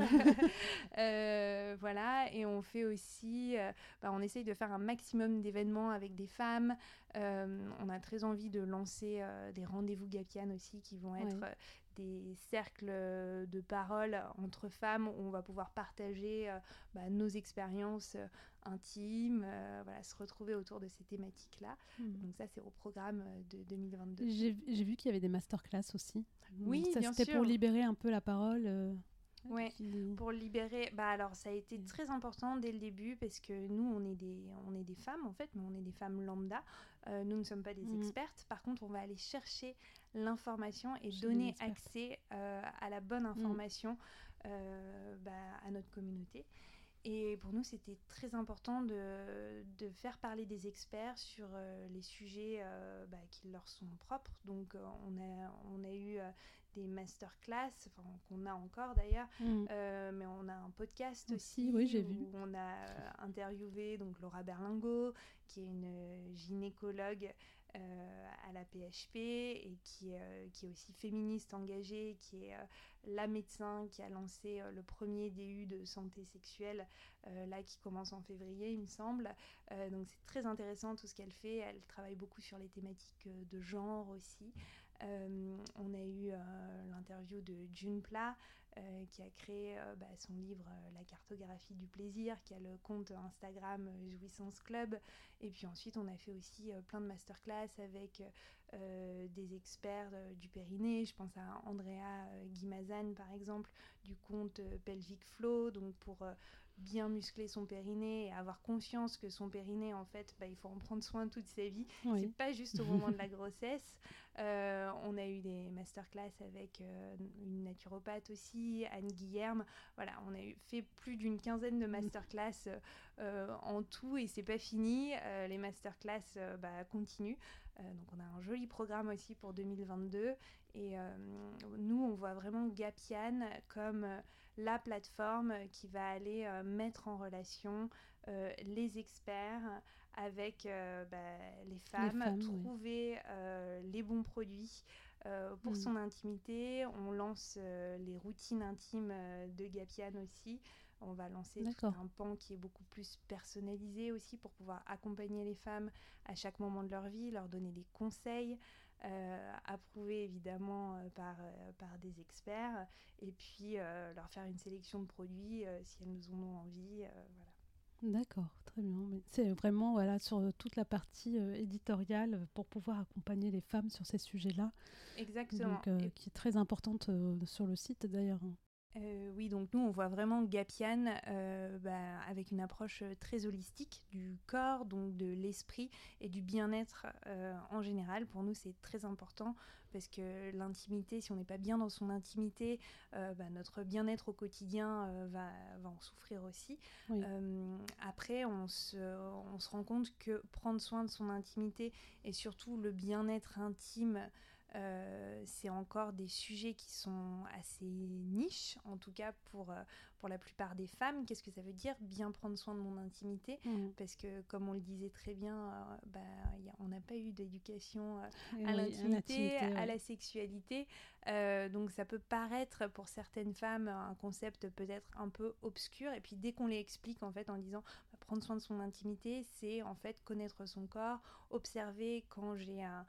Euh, voilà, et on fait aussi, bah, on essaye de faire un maximum d'événements avec des femmes. on a très envie de lancer des rendez-vous Gapian aussi qui vont être des cercles de parole entre femmes où on va pouvoir partager bah, nos expériences euh, voilà, se retrouver autour de ces thématiques-là. Hmm. Donc ça, c'est au programme euh, de 2022. J'ai vu qu'il y avait des masterclass aussi. Oui, ça, C'était pour libérer un peu la parole. Euh, oui, pour libérer. Bah alors, ça a été très important dès le début parce que nous, on est des, on est des femmes en fait, mais on est des femmes lambda. nous ne sommes pas des hmm. expertes. Par contre, on va aller chercher l'information et donner accès à la bonne hmm. information bah, à notre communauté. Et pour nous, c'était très important de, de, faire parler des experts sur euh, les sujets euh, bah, qui leur sont propres. Donc, euh, on, a, on a eu des masterclass, qu'on a encore d'ailleurs, mm. mais on a un podcast aussi, oui, j'ai vu. où on a interviewé donc, Laura Berlingo, qui est une gynécologue euh, à la PHP et qui, euh, qui, est aussi féministe engagée, qui est euh, la médecin qui a lancé le premier DU de santé sexuelle, là qui commence en février, il me semble. donc c'est très intéressant tout ce qu'elle fait. Elle travaille beaucoup sur les thématiques de genre aussi. on a eu l'interview de June Pla, euh, qui a créé euh, bah, son livre euh, La cartographie du plaisir, qui a le compte Instagram Jouissance Club. Et puis ensuite, on a fait aussi plein de masterclass avec des experts du périnée. Je pense à Andrea Guimazan, par exemple, du compte Pelvic Flow, donc pour bien muscler son périnée et avoir conscience que son périnée, en fait, bah, il faut en prendre soin toute sa vie. C'est pas juste au moment de la grossesse. Euh, on a eu des masterclass avec euh, une naturopathe aussi, Anne Guillerme. Voilà, on a eu, fait plus d'une quinzaine de masterclass euh, en tout et c'est pas fini. les masterclass bah, continuent. donc on a un joli programme aussi pour 2022 et nous vraiment Gapian comme la plateforme qui va aller mettre en relation les experts avec euh, bah, les, femmes, trouver euh, les bons produits euh, pour mm. son intimité. On lance les routines intimes de Gapian aussi. On va lancer un pan qui est beaucoup plus personnalisé aussi pour pouvoir accompagner les femmes à chaque moment de leur vie, leur donner des conseils, approuvés évidemment par, par des experts, et puis leur faire une sélection de produits si elles nous en ont envie. voilà. D'accord, très bien. C'est vraiment voilà, sur euh, toute la partie euh, éditoriale euh, pour pouvoir accompagner les femmes sur ces sujets-là. Exactement. Qui est très importante sur le site d'ailleurs. Euh, oui, donc nous, on voit vraiment Gapian euh, bah, avec une approche euh, très holistique du corps, donc de l'esprit et du bien-être en général. Pour nous, c'est très important parce que l'intimité, si on n'est pas bien dans son intimité, bah, notre bien-être au quotidien va, en souffrir aussi. après, on se, on se rend compte que prendre soin de son intimité et surtout le bien-être intime, euh, c'est encore des sujets qui sont assez niches, en tout cas pour, euh, pour la plupart des femmes. Qu'est-ce que ça veut dire bien prendre soin de mon intimité? Mmh. Parce que, comme on le disait très bien, euh, bah, on n'a pas eu d'éducation à l'intimité, à la sexualité. donc ça peut paraître pour certaines femmes un concept peut-être un peu obscur. Et puis dès qu'on les explique en fait en disant prendre soin de son intimité, c'est en fait connaître son corps, observer quand j'ai un,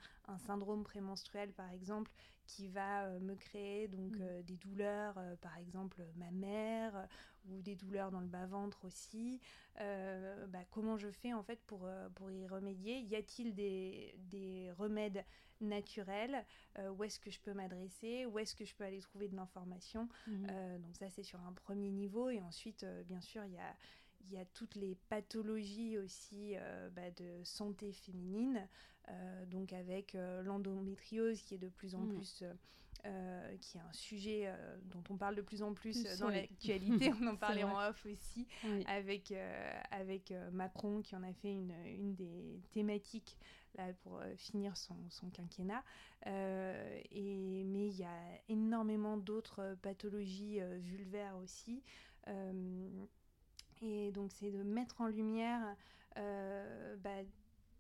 syndrome prémenstruel par exemple qui va euh, me créer donc mm. euh, des douleurs, euh, par exemple ma mère ou des douleurs dans le bas ventre aussi. Bah, comment je fais en fait pour, pour y remédier? Y a-t-il des, des remèdes naturels? Où est-ce que je peux m'adresser? Où est-ce que je peux aller trouver de l'information? Mm. Donc ça c'est sur un premier niveau et ensuite bien sûr il y a il y a toutes les pathologies aussi euh, bah, de santé féminine, euh, donc avec euh, l'endométriose qui est de plus en mm. plus, qui est un sujet dont on parle de plus en plus, dans l'actualité. on en parlait en off aussi avec, avec Macron qui en a fait une, une des thématiques là, pour finir son, son quinquennat. et, mais il y a énormément d'autres pathologies vulvaires aussi. Et donc, c'est de mettre en lumière euh, bah,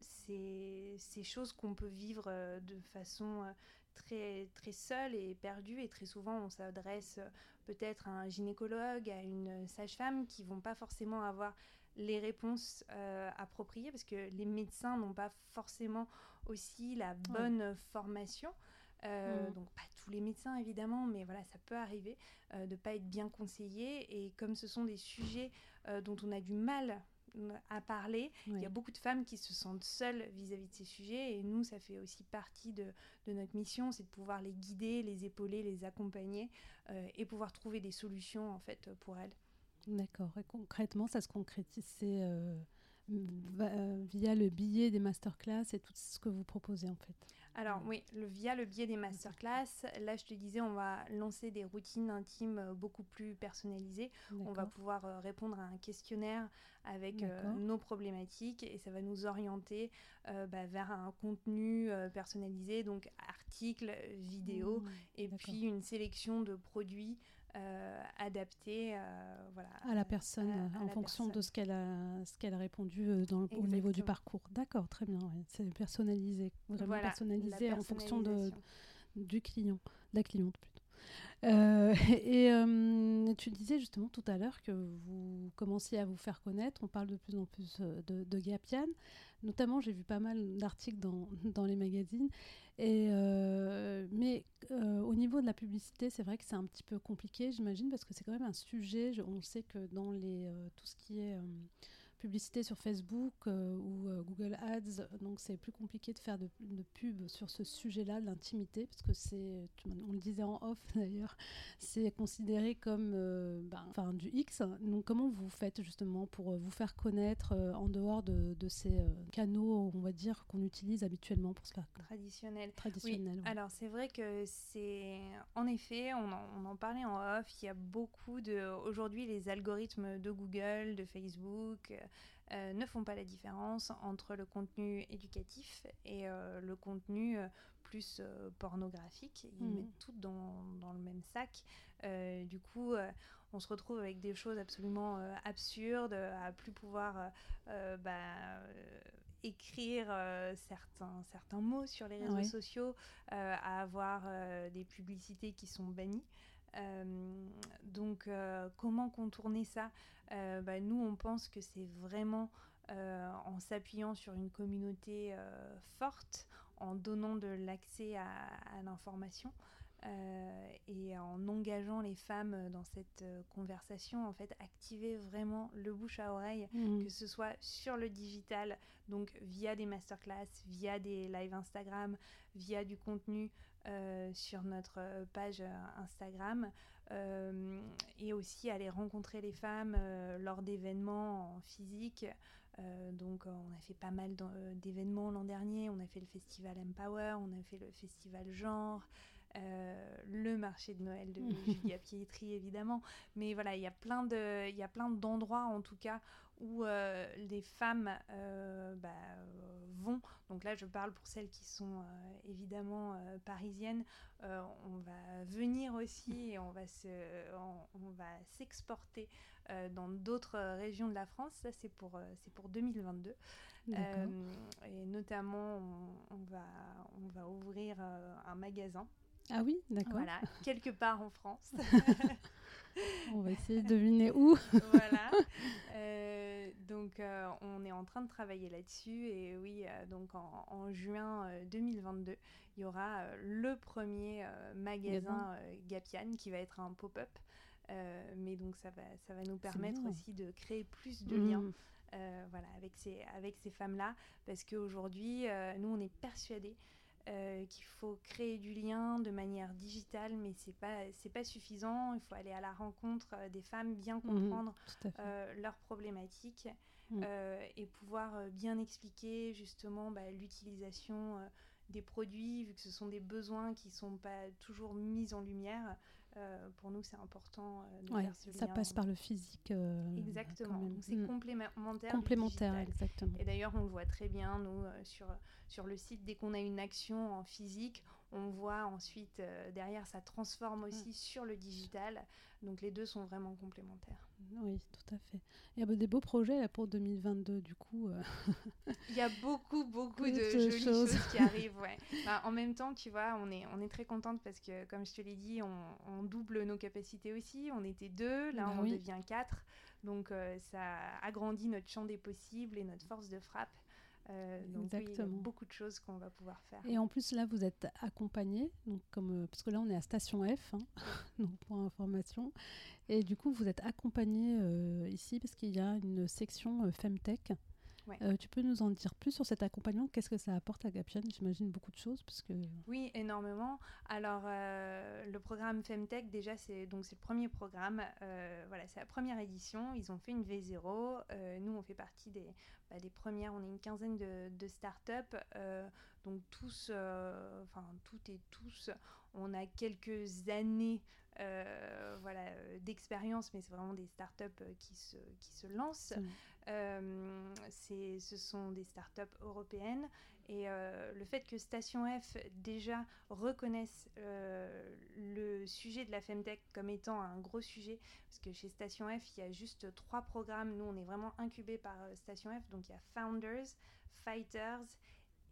ces, ces, choses qu'on peut vivre euh, de façon euh, très, très seule et perdue. Et très souvent, on s'adresse peut-être à un gynécologue, à une sage-femme qui vont pas forcément avoir les réponses appropriées parce que les médecins n'ont pas forcément aussi la bonne formation. Euh, mm. Donc pas tous les médecins évidemment, mais voilà, ça peut arriver euh, de ne pas être bien conseillé. Et comme ce sont des sujets euh, dont on a du mal à parler, il y a beaucoup de femmes qui se sentent seules vis-à-vis de ces sujets. Et nous, ça fait aussi partie de, de notre mission, c'est de pouvoir les guider, les épauler, les accompagner et pouvoir trouver des solutions en fait pour elles. D'accord. Et concrètement, ça se concrétise via le billet des masterclass et tout ce que vous proposez en fait alors oui, le, via le biais des masterclass, là je te disais, on va lancer des routines intimes euh, beaucoup plus personnalisées. On va pouvoir euh, répondre à un questionnaire avec euh, nos problématiques et ça va nous orienter bah, vers un contenu personnalisé, donc articles, vidéos mmh, et puis une sélection de produits euh, adapté euh, voilà, à la personne en fonction de ce qu'elle a, ce qu'elle a répondu euh, dans au niveau du parcours. D'accord, très bien. C'est personnalisé, vraiment personnalisé en fonction de, du client, de la cliente plutôt. Euh, et euh, tu disais justement tout à l'heure que vous commenciez à vous faire connaître. On parle de plus en plus euh, de, de Gapian. Notamment, j'ai vu pas mal d'articles dans, dans, les magazines. Et, mais au niveau de la publicité, c'est vrai que c'est un petit peu compliqué, j'imagine, parce que c'est quand même un sujet. on sait que dans les, tout ce qui est publicité sur Facebook euh, ou euh, Google Ads. Donc c'est plus compliqué de faire de, de pub sur ce sujet-là, l'intimité, parce que c'est, on le disait en off d'ailleurs, c'est considéré comme euh, ben, du X. Donc comment vous faites justement pour vous faire connaître en dehors de, de ces canaux, on va dire, qu'on utilise habituellement pour se faire traditionnel. Traditionnel. Oui. Alors c'est vrai que c'est, en effet, on en, on en parlait en off. Il y a beaucoup de, aujourd'hui les algorithmes de Google, de Facebook euh, ne font pas la différence entre le contenu éducatif et euh, le contenu euh, plus pornographique. Ils hmm. mettent tout dans, dans, le même sac. du coup, on se retrouve avec des choses absolument absurdes, à plus pouvoir bah, écrire certains, certains mots sur les réseaux sociaux, à avoir des publicités qui sont bannies. Euh, donc, euh, comment contourner ça? Euh, bah, Nous, on pense que c'est vraiment en s'appuyant sur une communauté forte, en donnant de l'accès à, à l'information. Et en engageant les femmes dans cette conversation, en fait, activer vraiment le bouche à oreille, mmh. que ce soit sur le digital, donc via des masterclass, via des lives Instagram, via du contenu euh, sur notre page Instagram, et aussi aller rencontrer les femmes lors d'événements en physique. donc on a fait pas mal d'événements l'an dernier, on a fait le festival Empower, on a fait le festival Genre. Euh, le marché de Noël de Julia Pietri évidemment mais voilà il y a plein de il y a plein d'endroits en tout cas où euh, les femmes euh, bah, vont. Donc là je parle pour celles qui sont évidemment parisiennes. On va venir aussi et on va se on, va s'exporter dans d'autres régions de la France. Ça c'est pour c'est pour 2022 et notamment on, on, va on va ouvrir un magasin. Ah oui, d'accord. Voilà, quelque part en France. On va essayer de deviner où. voilà. Euh, donc on est en train de travailler là-dessus et oui, donc en, juin 2022, il y aura le premier magasin Gapian qui va être un pop-up. mais donc ça va, ça va nous permettre aussi de créer plus de liens mmh. voilà, avec ces, avec ces femmes-là, parce qu'aujourd'hui, nous, on est persuadés euh, qu'il faut créer du lien de manière digitale, mais c'est pas c'est pas suffisant. Il faut aller à la rencontre euh, des femmes, bien mhm, comprendre euh, leurs problématiques mhm. et pouvoir bien expliquer justement bah, l'utilisation des produits, vu que ce sont des besoins qui sont pas toujours mis en lumière. Euh, pour nous, c'est important euh, de faire ce Ça passe par le physique. Euh, exactement. Donc c'est mm. complémentaire. Complémentaire, exactement. Et d'ailleurs, on le voit très bien, nous, sur, sur le site, dès qu'on a une action en physique, on voit ensuite derrière, ça transforme aussi sur le digital. Donc les deux sont vraiment complémentaires. Oui, tout à fait. Il y a des beaux projets là, pour 2022, du coup. Il y a beaucoup, beaucoup de, jolies choses. qui arrivent. Ouais. en même temps, tu vois, on est, on est très contente parce que, comme je te l'ai dit, on, double nos capacités aussi. On était deux, là, bah on devient quatre. Donc, euh, ça agrandit notre champ des possibles et notre force de frappe. Euh, donc Exactement. beaucoup de choses qu'on va pouvoir faire. Et en plus, là, vous êtes accompagné, donc comme, euh, parce que là, on est à Station F, hein, donc pour information. Et du coup, vous êtes accompagné euh, ici parce qu'il y a une section Femtech euh, tu peux nous en dire plus sur cet accompagnement? Qu'est-ce que ça apporte à Gapian J'imagine beaucoup de choses. Parce que... Oui, énormément. Alors, euh, le programme Femtech, déjà, c'est donc c'est le premier programme. Euh, voilà, c'est la première édition. Ils ont fait une V0. nous, on fait partie des, bah, des premières. On est une quinzaine de, de start-up. donc, tous, enfin, toutes et tous, on a quelques années voilà, d'expérience, mais c'est vraiment des startups qui se, qui se lancent. Euh, ce sont des startups européennes et euh, le fait que Station F déjà reconnaisse euh, le sujet de la Femtech comme étant un gros sujet, parce que chez Station F, il y a juste trois programmes. Nous, on est vraiment incubé par Station F, donc il y a Founders, Fighters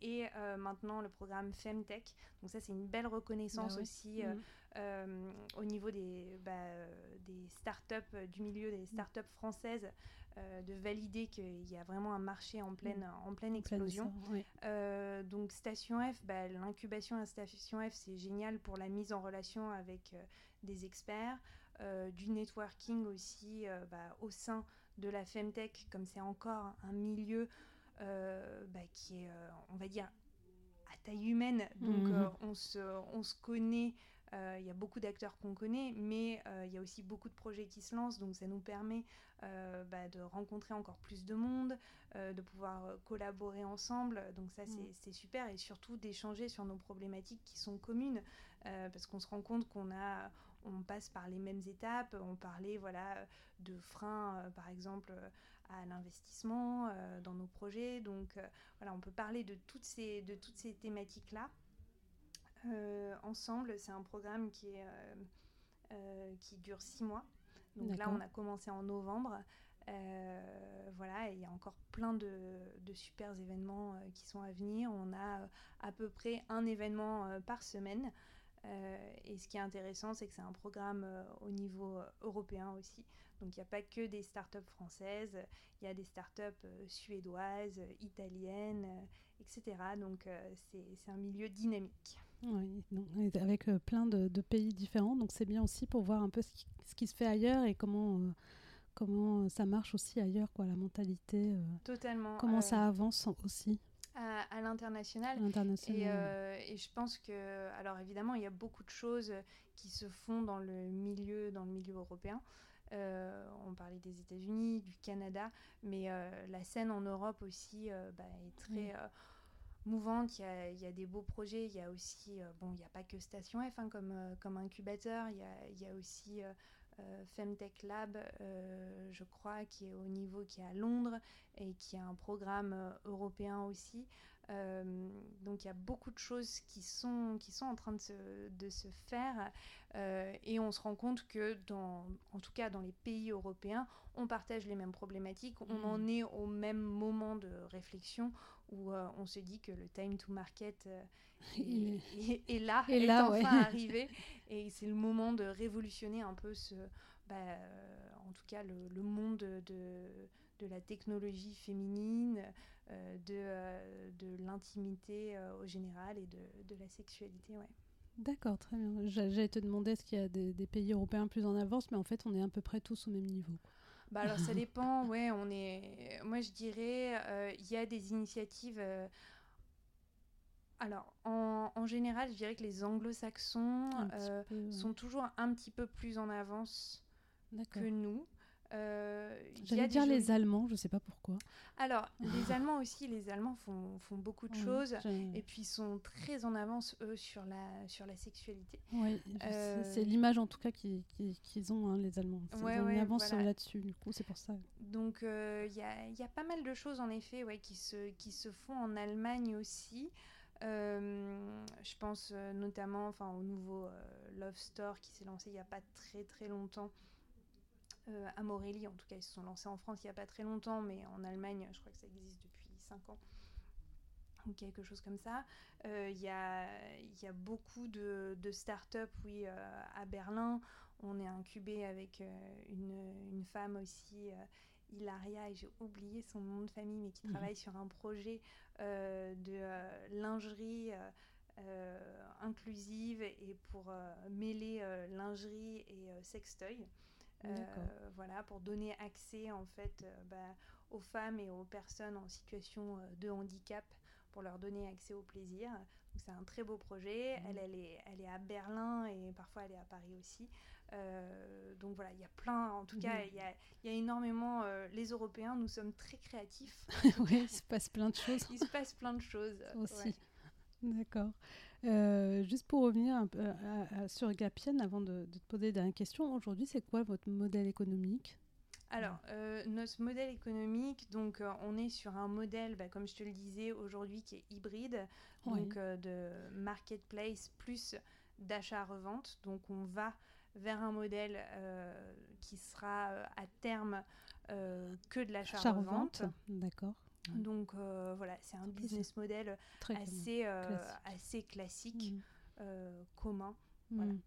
et maintenant le programme Femtech. Donc ça, c'est une belle reconnaissance bah aussi mmh. au niveau des, bah, des startups, du milieu des startups françaises euh, de valider qu'il y a vraiment un marché en pleine, en pleine explosion. Euh, donc Station F, bah, l'incubation à Station F, c'est génial pour la mise en relation avec euh, des experts, du networking aussi au sein de la Femtech, comme c'est encore un milieu bah, qui est, on va dire, à taille humaine. Donc mm-hmm. on, se, on se connaît euh, il y a beaucoup d'acteurs qu'on connaît, mais euh, il y a aussi beaucoup de projets qui se lancent, donc ça nous permet euh, bah, de rencontrer encore plus de monde, de pouvoir collaborer ensemble, donc ça mm. c'est super, et surtout d'échanger sur nos problématiques qui sont communes, parce qu'on se rend compte qu'on a on passe par les mêmes étapes. On parlait voilà, de freins, par exemple, à l'investissement dans nos projets. Donc voilà, on peut parler de toutes ces, de toutes ces thématiques-là. Euh, ensemble. C'est un programme qui, est, euh, euh, qui dure six mois. Donc là, on a commencé en novembre. voilà, il y a encore plein de, de super événements qui sont à venir. On a à peu près un événement par semaine. et ce qui est intéressant, c'est que c'est un programme au niveau européen aussi. Donc il n'y a pas que des startups françaises, il y a des startups suédoises, italiennes, etc. Donc c'est un milieu dynamique. Oui, donc, avec euh, plein de, pays différents. Donc c'est bien aussi pour voir un peu ce qui, ce qui se fait ailleurs et comment, euh, comment ça marche aussi ailleurs, quoi, la mentalité. Euh, Totalement. Comment ça avance aussi. À, à l'international. Et, et, je pense que, alors évidemment, il y a beaucoup de choses qui se font dans le milieu, dans le milieu européen. On parlait des États-Unis, du Canada, mais la scène en Europe aussi bah, est très mouvante, il y, a, il y, a, des beaux projets, il y a aussi, euh, bon, il n'y a pas que Station F hein, comme, euh, comme incubateur, il y a, il y a aussi euh, Femtech Lab, je crois, qui est au niveau, qui est à Londres et qui a un programme européen aussi. donc il y a beaucoup de choses qui sont, qui sont en train de se, de se faire et on se rend compte que, dans, en tout cas dans les pays européens, on partage les mêmes problématiques, on mmh. en est au même moment de réflexion où euh, on se dit que le time to market euh, est, là, est, enfin arrivé. Et c'est le moment de révolutionner un peu ce, bah, euh, en tout cas le, monde de, de la technologie féminine, de, de l'intimité au général et de, de la sexualité. Ouais. D'accord, très bien. J'allais te demander est-ce qu'il y a des, des, pays européens plus en avance, mais en fait, on est à peu près tous au même niveau. Bah alors ça dépend, ouais, on est. Moi je dirais, il y a des initiatives alors, en, général, je dirais que les anglo-saxons euh, sont toujours un petit peu plus en avance que nous. Euh, J'allais dire les Allemands, je ne sais pas pourquoi. Alors, les Allemands aussi, les Allemands font, font beaucoup de choses et puis sont très en avance, eux, sur la, sur la sexualité. Oui, euh, c'est l'image en tout cas qu'ils ont, hein, les Allemands. Ils ont une avance là-dessus, du coup, c'est pour ça. Donc, il y, a, y, a, pas mal de choses, en effet, ouais, qui, se, qui se font en Allemagne aussi. Euh, je pense euh, notamment enfin, au nouveau euh, Love Store qui s'est lancé il n'y a pas très très longtemps. À Morelli, en tout cas, ils se sont lancés en France il n'y a pas très longtemps, mais en Allemagne, je crois que ça existe depuis 5 ans ou quelque chose comme ça. Il y, a, y, a, beaucoup de, de start-up, oui, à Berlin. On est incubé avec une, une, femme aussi Hilaria, et j'ai oublié son nom de famille, mais qui mhm. travaille sur un projet euh, de euh, lingerie euh, inclusive et pour mêler lingerie et sextoy. Voilà, pour donner accès en fait bah, aux femmes et aux personnes en situation de handicap pour leur donner accès au plaisir. C'est un très beau projet. Mhm. Elle, elle, est, elle est à Berlin et parfois elle est à Paris aussi. Euh, donc voilà, il y a plein, en tout cas, il y, a, y, a, énormément. Euh, les Européens, nous sommes très créatifs. oui, il se passe plein de choses. il se passe plein de choses. Aussi. D'accord. Euh, juste pour revenir un peu sur Gapienne, avant de, te poser une question, aujourd'hui, c'est quoi votre modèle économique? Alors, notre modèle économique, donc on est sur un modèle, bah, comme je te le disais aujourd'hui, qui est hybride, donc de marketplace plus d'achat-revente. Donc on va vers un modèle euh, qui sera euh, à terme euh, que de l'achat-revente. D'accord. Donc voilà, c'est un business model assez, classique. assez classique, mm. commun. Voilà.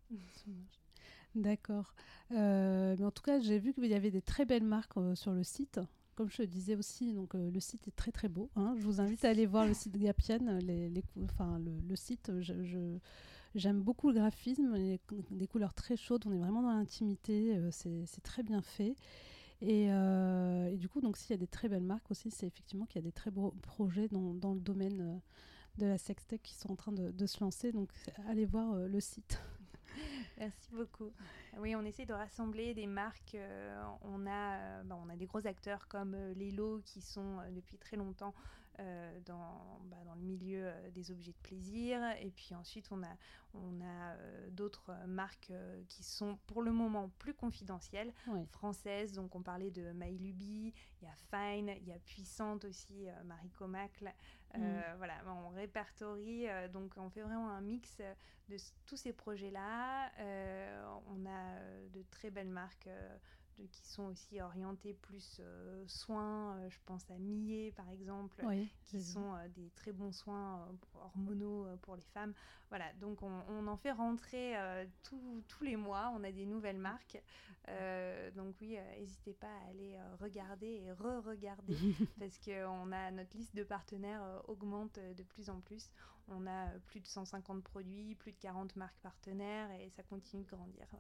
Mm. D'accord. mais en tout cas, j'ai vu qu'il y avait des très belles marques sur le site comme je te disais aussi, donc le site est très très beau. Hein. Je vous invite à aller voir le site Gapienne, les, les enfin, le, le site. je, J'aime beaucoup le graphisme, des couleurs très chaudes, on est vraiment dans l'intimité, euh, c'est très bien fait. Euh, et, du coup, donc s'il y a des très belles marques aussi, c'est effectivement qu'il y a des très beaux projets dans, le domaine euh, de la sextech qui sont en train de, se lancer. Donc allez voir le site. Merci beaucoup. Oui, on essaie de rassembler des marques. on, a, bah, on a des gros acteurs comme Lelo qui sont depuis très longtemps euh, dans, bah, dans, le milieu euh, des objets de plaisir. Et puis ensuite, on a, on a euh, d'autres marques qui sont pour le moment plus confidentielles, françaises. Donc on parlait de MyLuby, il y a Fine, il y a Puissante aussi, Marie Comacle. Mm. Voilà, on répertorie, donc on fait vraiment un mix de tous ces projets-là. on a de très belles marques qui sont aussi orientés plus euh, soins. Euh, je pense à Millet, par exemple, qui sont euh, des très bons soins hormonaux pour les femmes. Voilà, donc on, en fait rentrer tous les mois. On a des nouvelles marques. donc oui, n'hésitez pas à aller regarder et re-regarder parce que on a notre liste de partenaires augmente de plus en plus. On a plus de 150 produits, plus de 40 marques partenaires et ça continue de grandir. Ouais.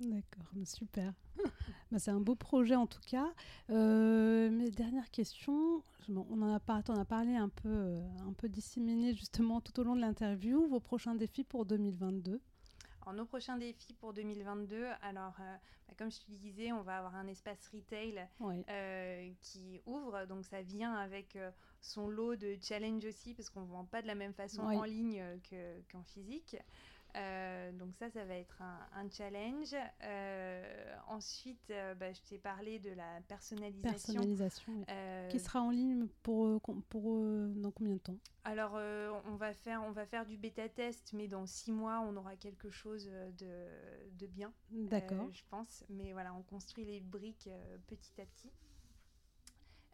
D'accord, bah, super. bah, c'est un beau projet en tout cas. Euh, mes dernières questions, on en a, pas, on a parlé un peu, euh, un peu disséminé justement tout au long de l'interview. Vos prochains défis pour 2022 alors, nos prochains défis pour 2022, alors euh, bah, comme je te disais, on va avoir un espace retail qui ouvre, donc ça vient avec son lot de challenge aussi, parce qu'on ne vend pas de la même façon en ligne qu'en physique. Euh, donc ça, ça va être un, challenge. Euh, ensuite, euh, bah, je t'ai parlé de la personnalisation. Personnalisation, Qui sera en ligne pour, pour dans combien de temps? Alors, on, va faire, on va faire du bêta-test, mais dans six mois, on aura quelque chose de, de bien. D'accord. je pense. Mais voilà, on construit les briques petit à petit.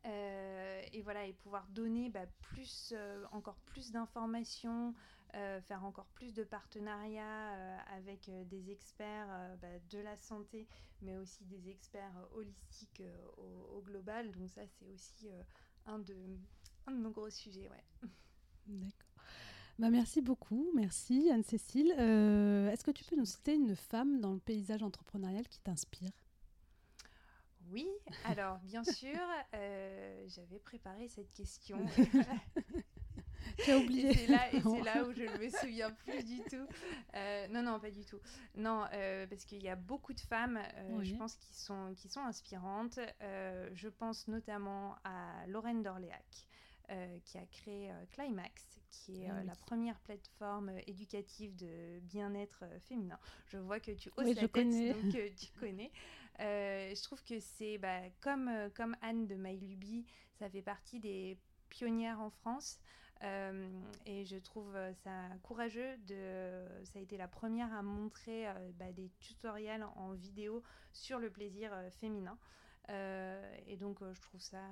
Et voilà, et pouvoir donner bah, plus, encore plus d'informations faire encore plus de partenariats avec des experts bah, de la santé, mais aussi des experts holistiques au, global. Donc ça, c'est aussi un, de, un de nos gros sujets. Ouais. D'accord. Bah, merci beaucoup, merci Anne-Cécile. Est-ce que tu peux nous citer une femme dans le paysage entrepreneurial qui t'inspire? Oui, alors bien sûr, euh, j'avais préparé cette question. J'ai oublié. Et c'est là, où je ne me souviens plus du tout. Euh, non, non, pas du tout. Non, euh, parce qu'il y a beaucoup de femmes, je pense, qui sont, qui sont inspirantes. je pense notamment à Lorraine d'Orléac. qui a créé Climax, qui est la première plateforme éducative de bien-être féminin. Je vois que tu hausses la tête, donc tu connais. Euh, je trouve que c'est bah, comme, euh, comme Anne de Maïlubi, ça fait partie des pionnières en France. Euh, et je trouve ça courageux. De, ça a été la première à montrer bah, des tutoriels en vidéo sur le plaisir féminin. et donc je trouve ça,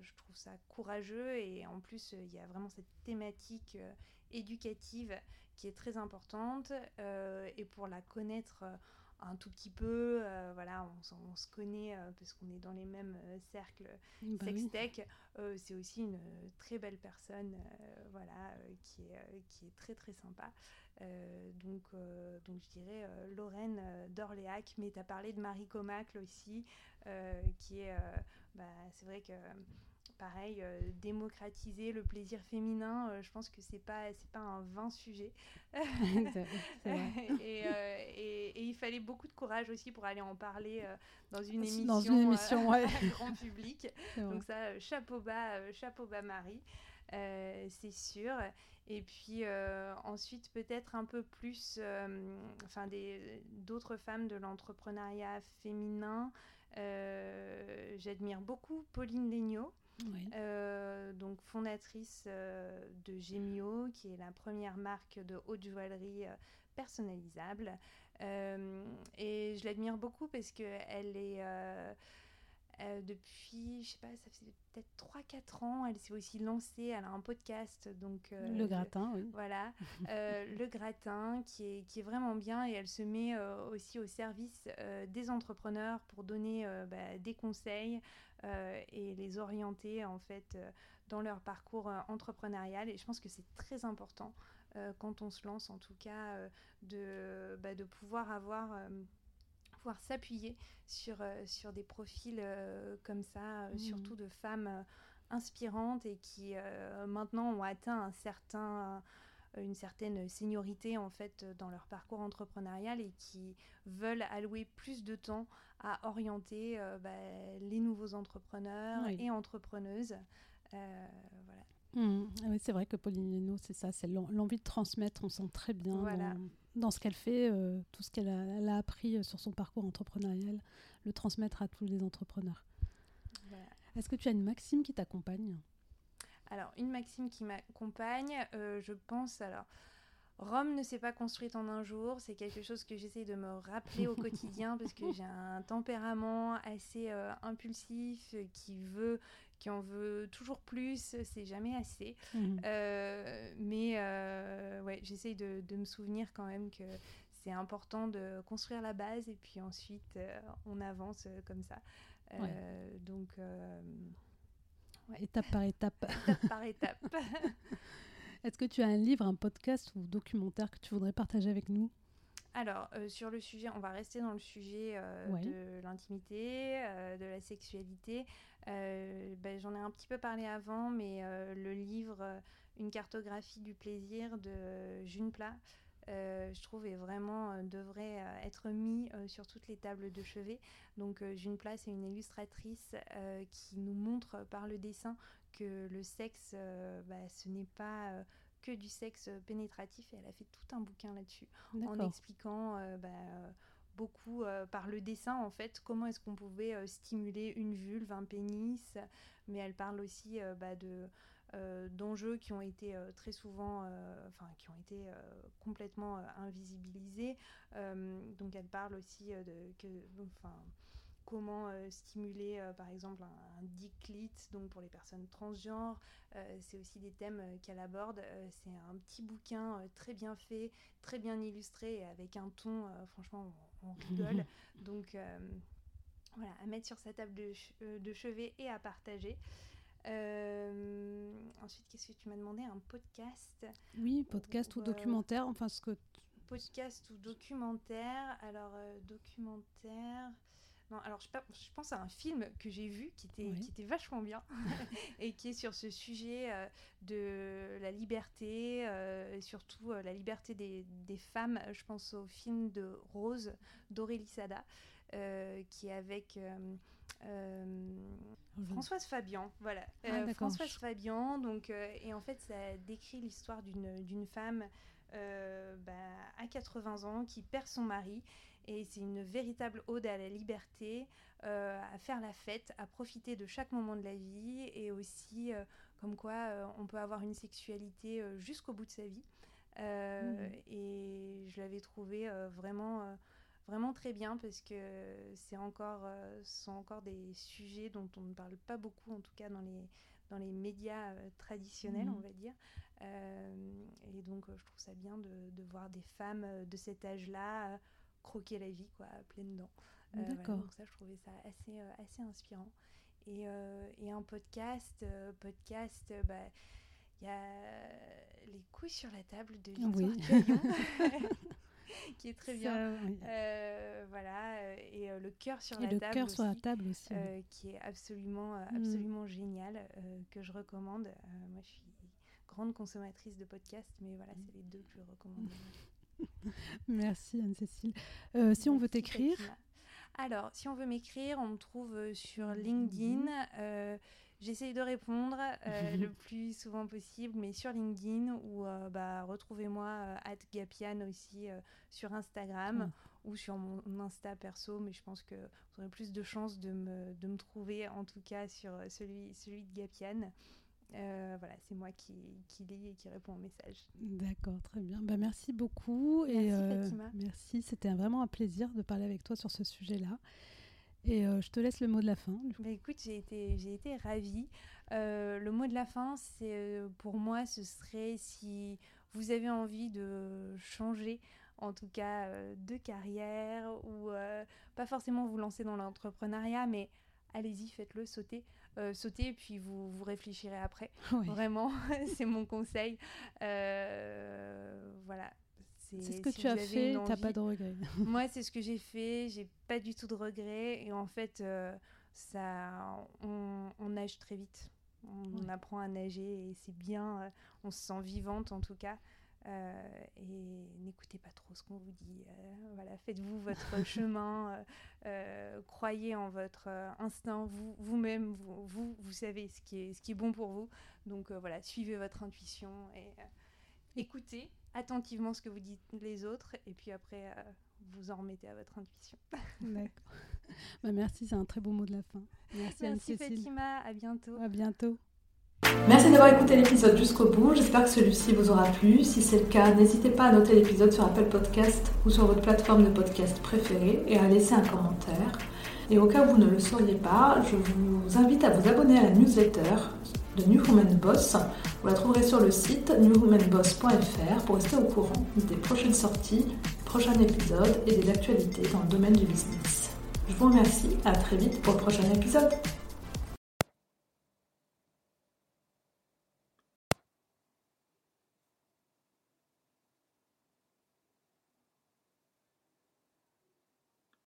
je trouve ça courageux et en plus il y a vraiment cette thématique éducative qui est très importante et pour la connaître un tout petit peu. Euh, voilà, on, se connaît euh, parce qu'on est dans les mêmes euh, cercles bah sextech. c'est aussi une très belle personne, voilà, qui est, qui est très très sympa. donc, donc je dirais Lorraine d'Orléac, mais tu as parlé de Marie Comacle aussi, qui est, bah, c'est vrai que pareil, euh, démocratiser le plaisir féminin, euh, je pense que c'est pas c'est pas un vain sujet. Euh, et, fallait beaucoup de courage aussi pour aller en parler dans une émission, dans une émission grand public. Donc ça, chapeau bas, chapeau bas Marie. c'est sûr. Et puis ensuite, peut-être un peu plus, enfin, d'autres femmes de l'entrepreneuriat féminin. J'admire beaucoup Pauline Legnaud. Euh, donc fondatrice euh, de Gemio, qui est la première marque de haute joaillerie euh, personnalisable. Et je l'admire beaucoup parce qu'elle est euh, depuis, je sais pas, ça fait peut-être 3-4 ans, elle s'est aussi lancée, elle a un podcast. Donc, euh, le gratin, oui. Voilà, euh, le gratin qui est, qui est vraiment bien et elle se met aussi au service des entrepreneurs pour donner bah, des conseils et les orienter en fait dans leur parcours entrepreneurial. Et je pense que c'est très important quand on se lance en tout cas de, bah, de pouvoir avoir pouvoir s'appuyer sur, euh, sur des profils euh, comme ça, euh, mmh. surtout de femmes inspirantes et qui maintenant ont atteint un certain une certaine seniorité en fait dans leur parcours entrepreneurial et qui veulent allouer plus de temps à orienter bah, les nouveaux entrepreneurs et entrepreneuses. voilà. Mmh. Oui, c'est vrai que Pauline Leno, c'est ça, c'est l'envie de transmettre, on sent très bien voilà dans ce qu'elle fait, euh, tout ce qu'elle a, appris euh, sur son parcours entrepreneurial, le transmettre à tous les entrepreneurs. Est-ce que tu as une maxime qui t'accompagne? Alors, une maxime qui m'accompagne, euh, je pense, alors, Rome ne s'est pas construite en un jour, c'est quelque chose que j'essaie de me rappeler au quotidien parce que j'ai un tempérament assez impulsif qui veut qui en veut toujours plus, c'est jamais assez. Mhm. Euh, mais euh, ouais, j'essaye de, de, me souvenir quand même que c'est important de construire la base et puis ensuite euh, on avance comme ça. Donc. Étape par étape. étape par étape. Est-ce que tu as un livre, un podcast ou documentaire que tu voudrais partager avec nous? Alors, euh, sur le sujet, on va rester dans le sujet euh, de l'intimité, euh, de la sexualité. Ben, j'en ai un petit peu parlé avant, mais le livre Une cartographie du plaisir de June Plat, je trouve, est vraiment, devrait être mis sur toutes les tables de chevet. Donc, June Plat, c'est une illustratrice qui nous montre par le dessin que le sexe, bah, ce n'est pas que du sexe pénétratif et elle a fait tout un bouquin là-dessus en expliquant euh, bah, beaucoup euh, par le dessin en fait comment est-ce qu'on pouvait euh, stimuler une vulve, un pénis, mais elle parle aussi bah, de d'enjeux qui ont été très souvent, enfin qui ont été complètement invisibilisés. donc elle parle aussi de que, enfin comment stimuler par exemple un, un donc pour les personnes transgenres. c'est aussi des thèmes qu'elle aborde. c'est un petit bouquin très bien fait, très bien illustré et avec un ton, franchement, on, rigole. donc voilà, à mettre sur sa table de, de chevet et à partager. ensuite, qu'est-ce que tu m'as demandé? Un podcast? Oui, podcast ou, documentaire, enfin ce que podcast ou documentaire. Alors, euh, documentaire. Non, alors je, je, pense à un film que j'ai vu qui était, qui était vachement bien et qui est sur ce sujet euh, de la liberté, euh, et surtout la liberté des, des, femmes. Je pense au film de Rose d'Aurélie Sada, qui est avec. Françoise Fabian, voilà. Ah, Françoise Fabian, donc, et en fait, ça décrit l'histoire d'une femme euh, bah, à 80 ans qui perd son mari. Et c'est une véritable ode à la liberté, euh, à faire la fête, à profiter de chaque moment de la vie et aussi euh, comme quoi on peut avoir une sexualité jusqu'au bout de sa vie. Mmh. Et je l'avais trouvé vraiment vraiment très bien parce que c'est encore, ce sont encore des sujets dont on ne parle pas beaucoup, en tout cas dans les, dans les médias traditionnels, mmh. on va dire. Euh, et donc, euh, je trouve ça bien de, voir des femmes euh, de cet âge-là croquer la vie, quoi, pleine dents. D'accord. donc ça, je trouvais ça assez, assez inspirant. Et, et un podcast, podcast, bah, il y a les couilles sur la table de Victoire oui. qui est très bien. voilà, et le cœur sur la le table. cœur sur la table aussi. qui est absolument, mm. absolument génial, que je recommande. moi, je suis grande consommatrice de podcasts, mais voilà, c'est les deux plus recommandés. Merci Anne-Cécile. Euh, si on veut t'écrire Alors, si on veut m'écrire, on me trouve euh, sur LinkedIn. Euh, J'essaye de répondre euh, le plus souvent possible, mais sur LinkedIn ou bah, retrouvez-moi at Gapian aussi sur Instagram ou sur mon, Insta perso, mais je pense que vous aurez plus de chances de me, de me trouver en tout cas sur celui, celui de Gapian. Euh, voilà, c'est moi qui, qui, lis et qui réponds aux messages. D'accord, très bien. Bah, merci beaucoup. Merci, et, euh, Fatima. Merci, c'était vraiment un plaisir de parler avec toi sur ce sujet-là. Et euh, je te laisse le mot de la fin. Bah, écoute, j'ai été, j'ai été ravie. le mot de la fin, c'est pour moi, ce serait si vous avez envie de changer, en tout cas de carrière, ou pas forcément vous lancer dans l'entrepreneuriat, mais allez-y, faites-le, sautez. Euh, sauter et puis vous, vous réfléchirez après. Vraiment, c'est mon conseil. Euh, voilà. C'est ce que tu as fait, t'as pas de regrets. Moi, c'est ce que j'ai fait, j'ai pas du tout de regrets. Et en fait, euh, ça, on, nage très vite. On, apprend à nager et c'est bien, on se sent vivante en tout cas. Euh, et n'écoutez pas trop ce qu'on vous dit. Euh, voilà, faites-vous votre chemin, euh, croyez en votre instinct, vous, vous-même, vous, vous, vous, savez ce qui, est, ce qui est bon pour vous. Donc voilà, suivez votre intuition et écoutez attentivement ce que vous dites les autres, et puis après, vous en remettez à votre intuition. D'accord. Bah, merci, c'est un très beau mot de la fin. Merci, merci Fatima, à bientôt. À bientôt. Merci d'avoir écouté l'épisode jusqu'au bout. J'espère que celui-ci vous aura plu. Si c'est le cas, n'hésitez pas à noter l'épisode sur Apple Podcast ou sur votre plateforme de podcast préférée et à laisser un commentaire. Et au cas où vous ne le sauriez pas, je vous invite à vous abonner à la newsletter de New Woman Boss. Vous la trouverez sur le site newwomanboss.fr pour rester au courant des prochaines sorties, prochains épisodes et des actualités dans le domaine du business. Je vous remercie, à très vite pour le prochain épisode.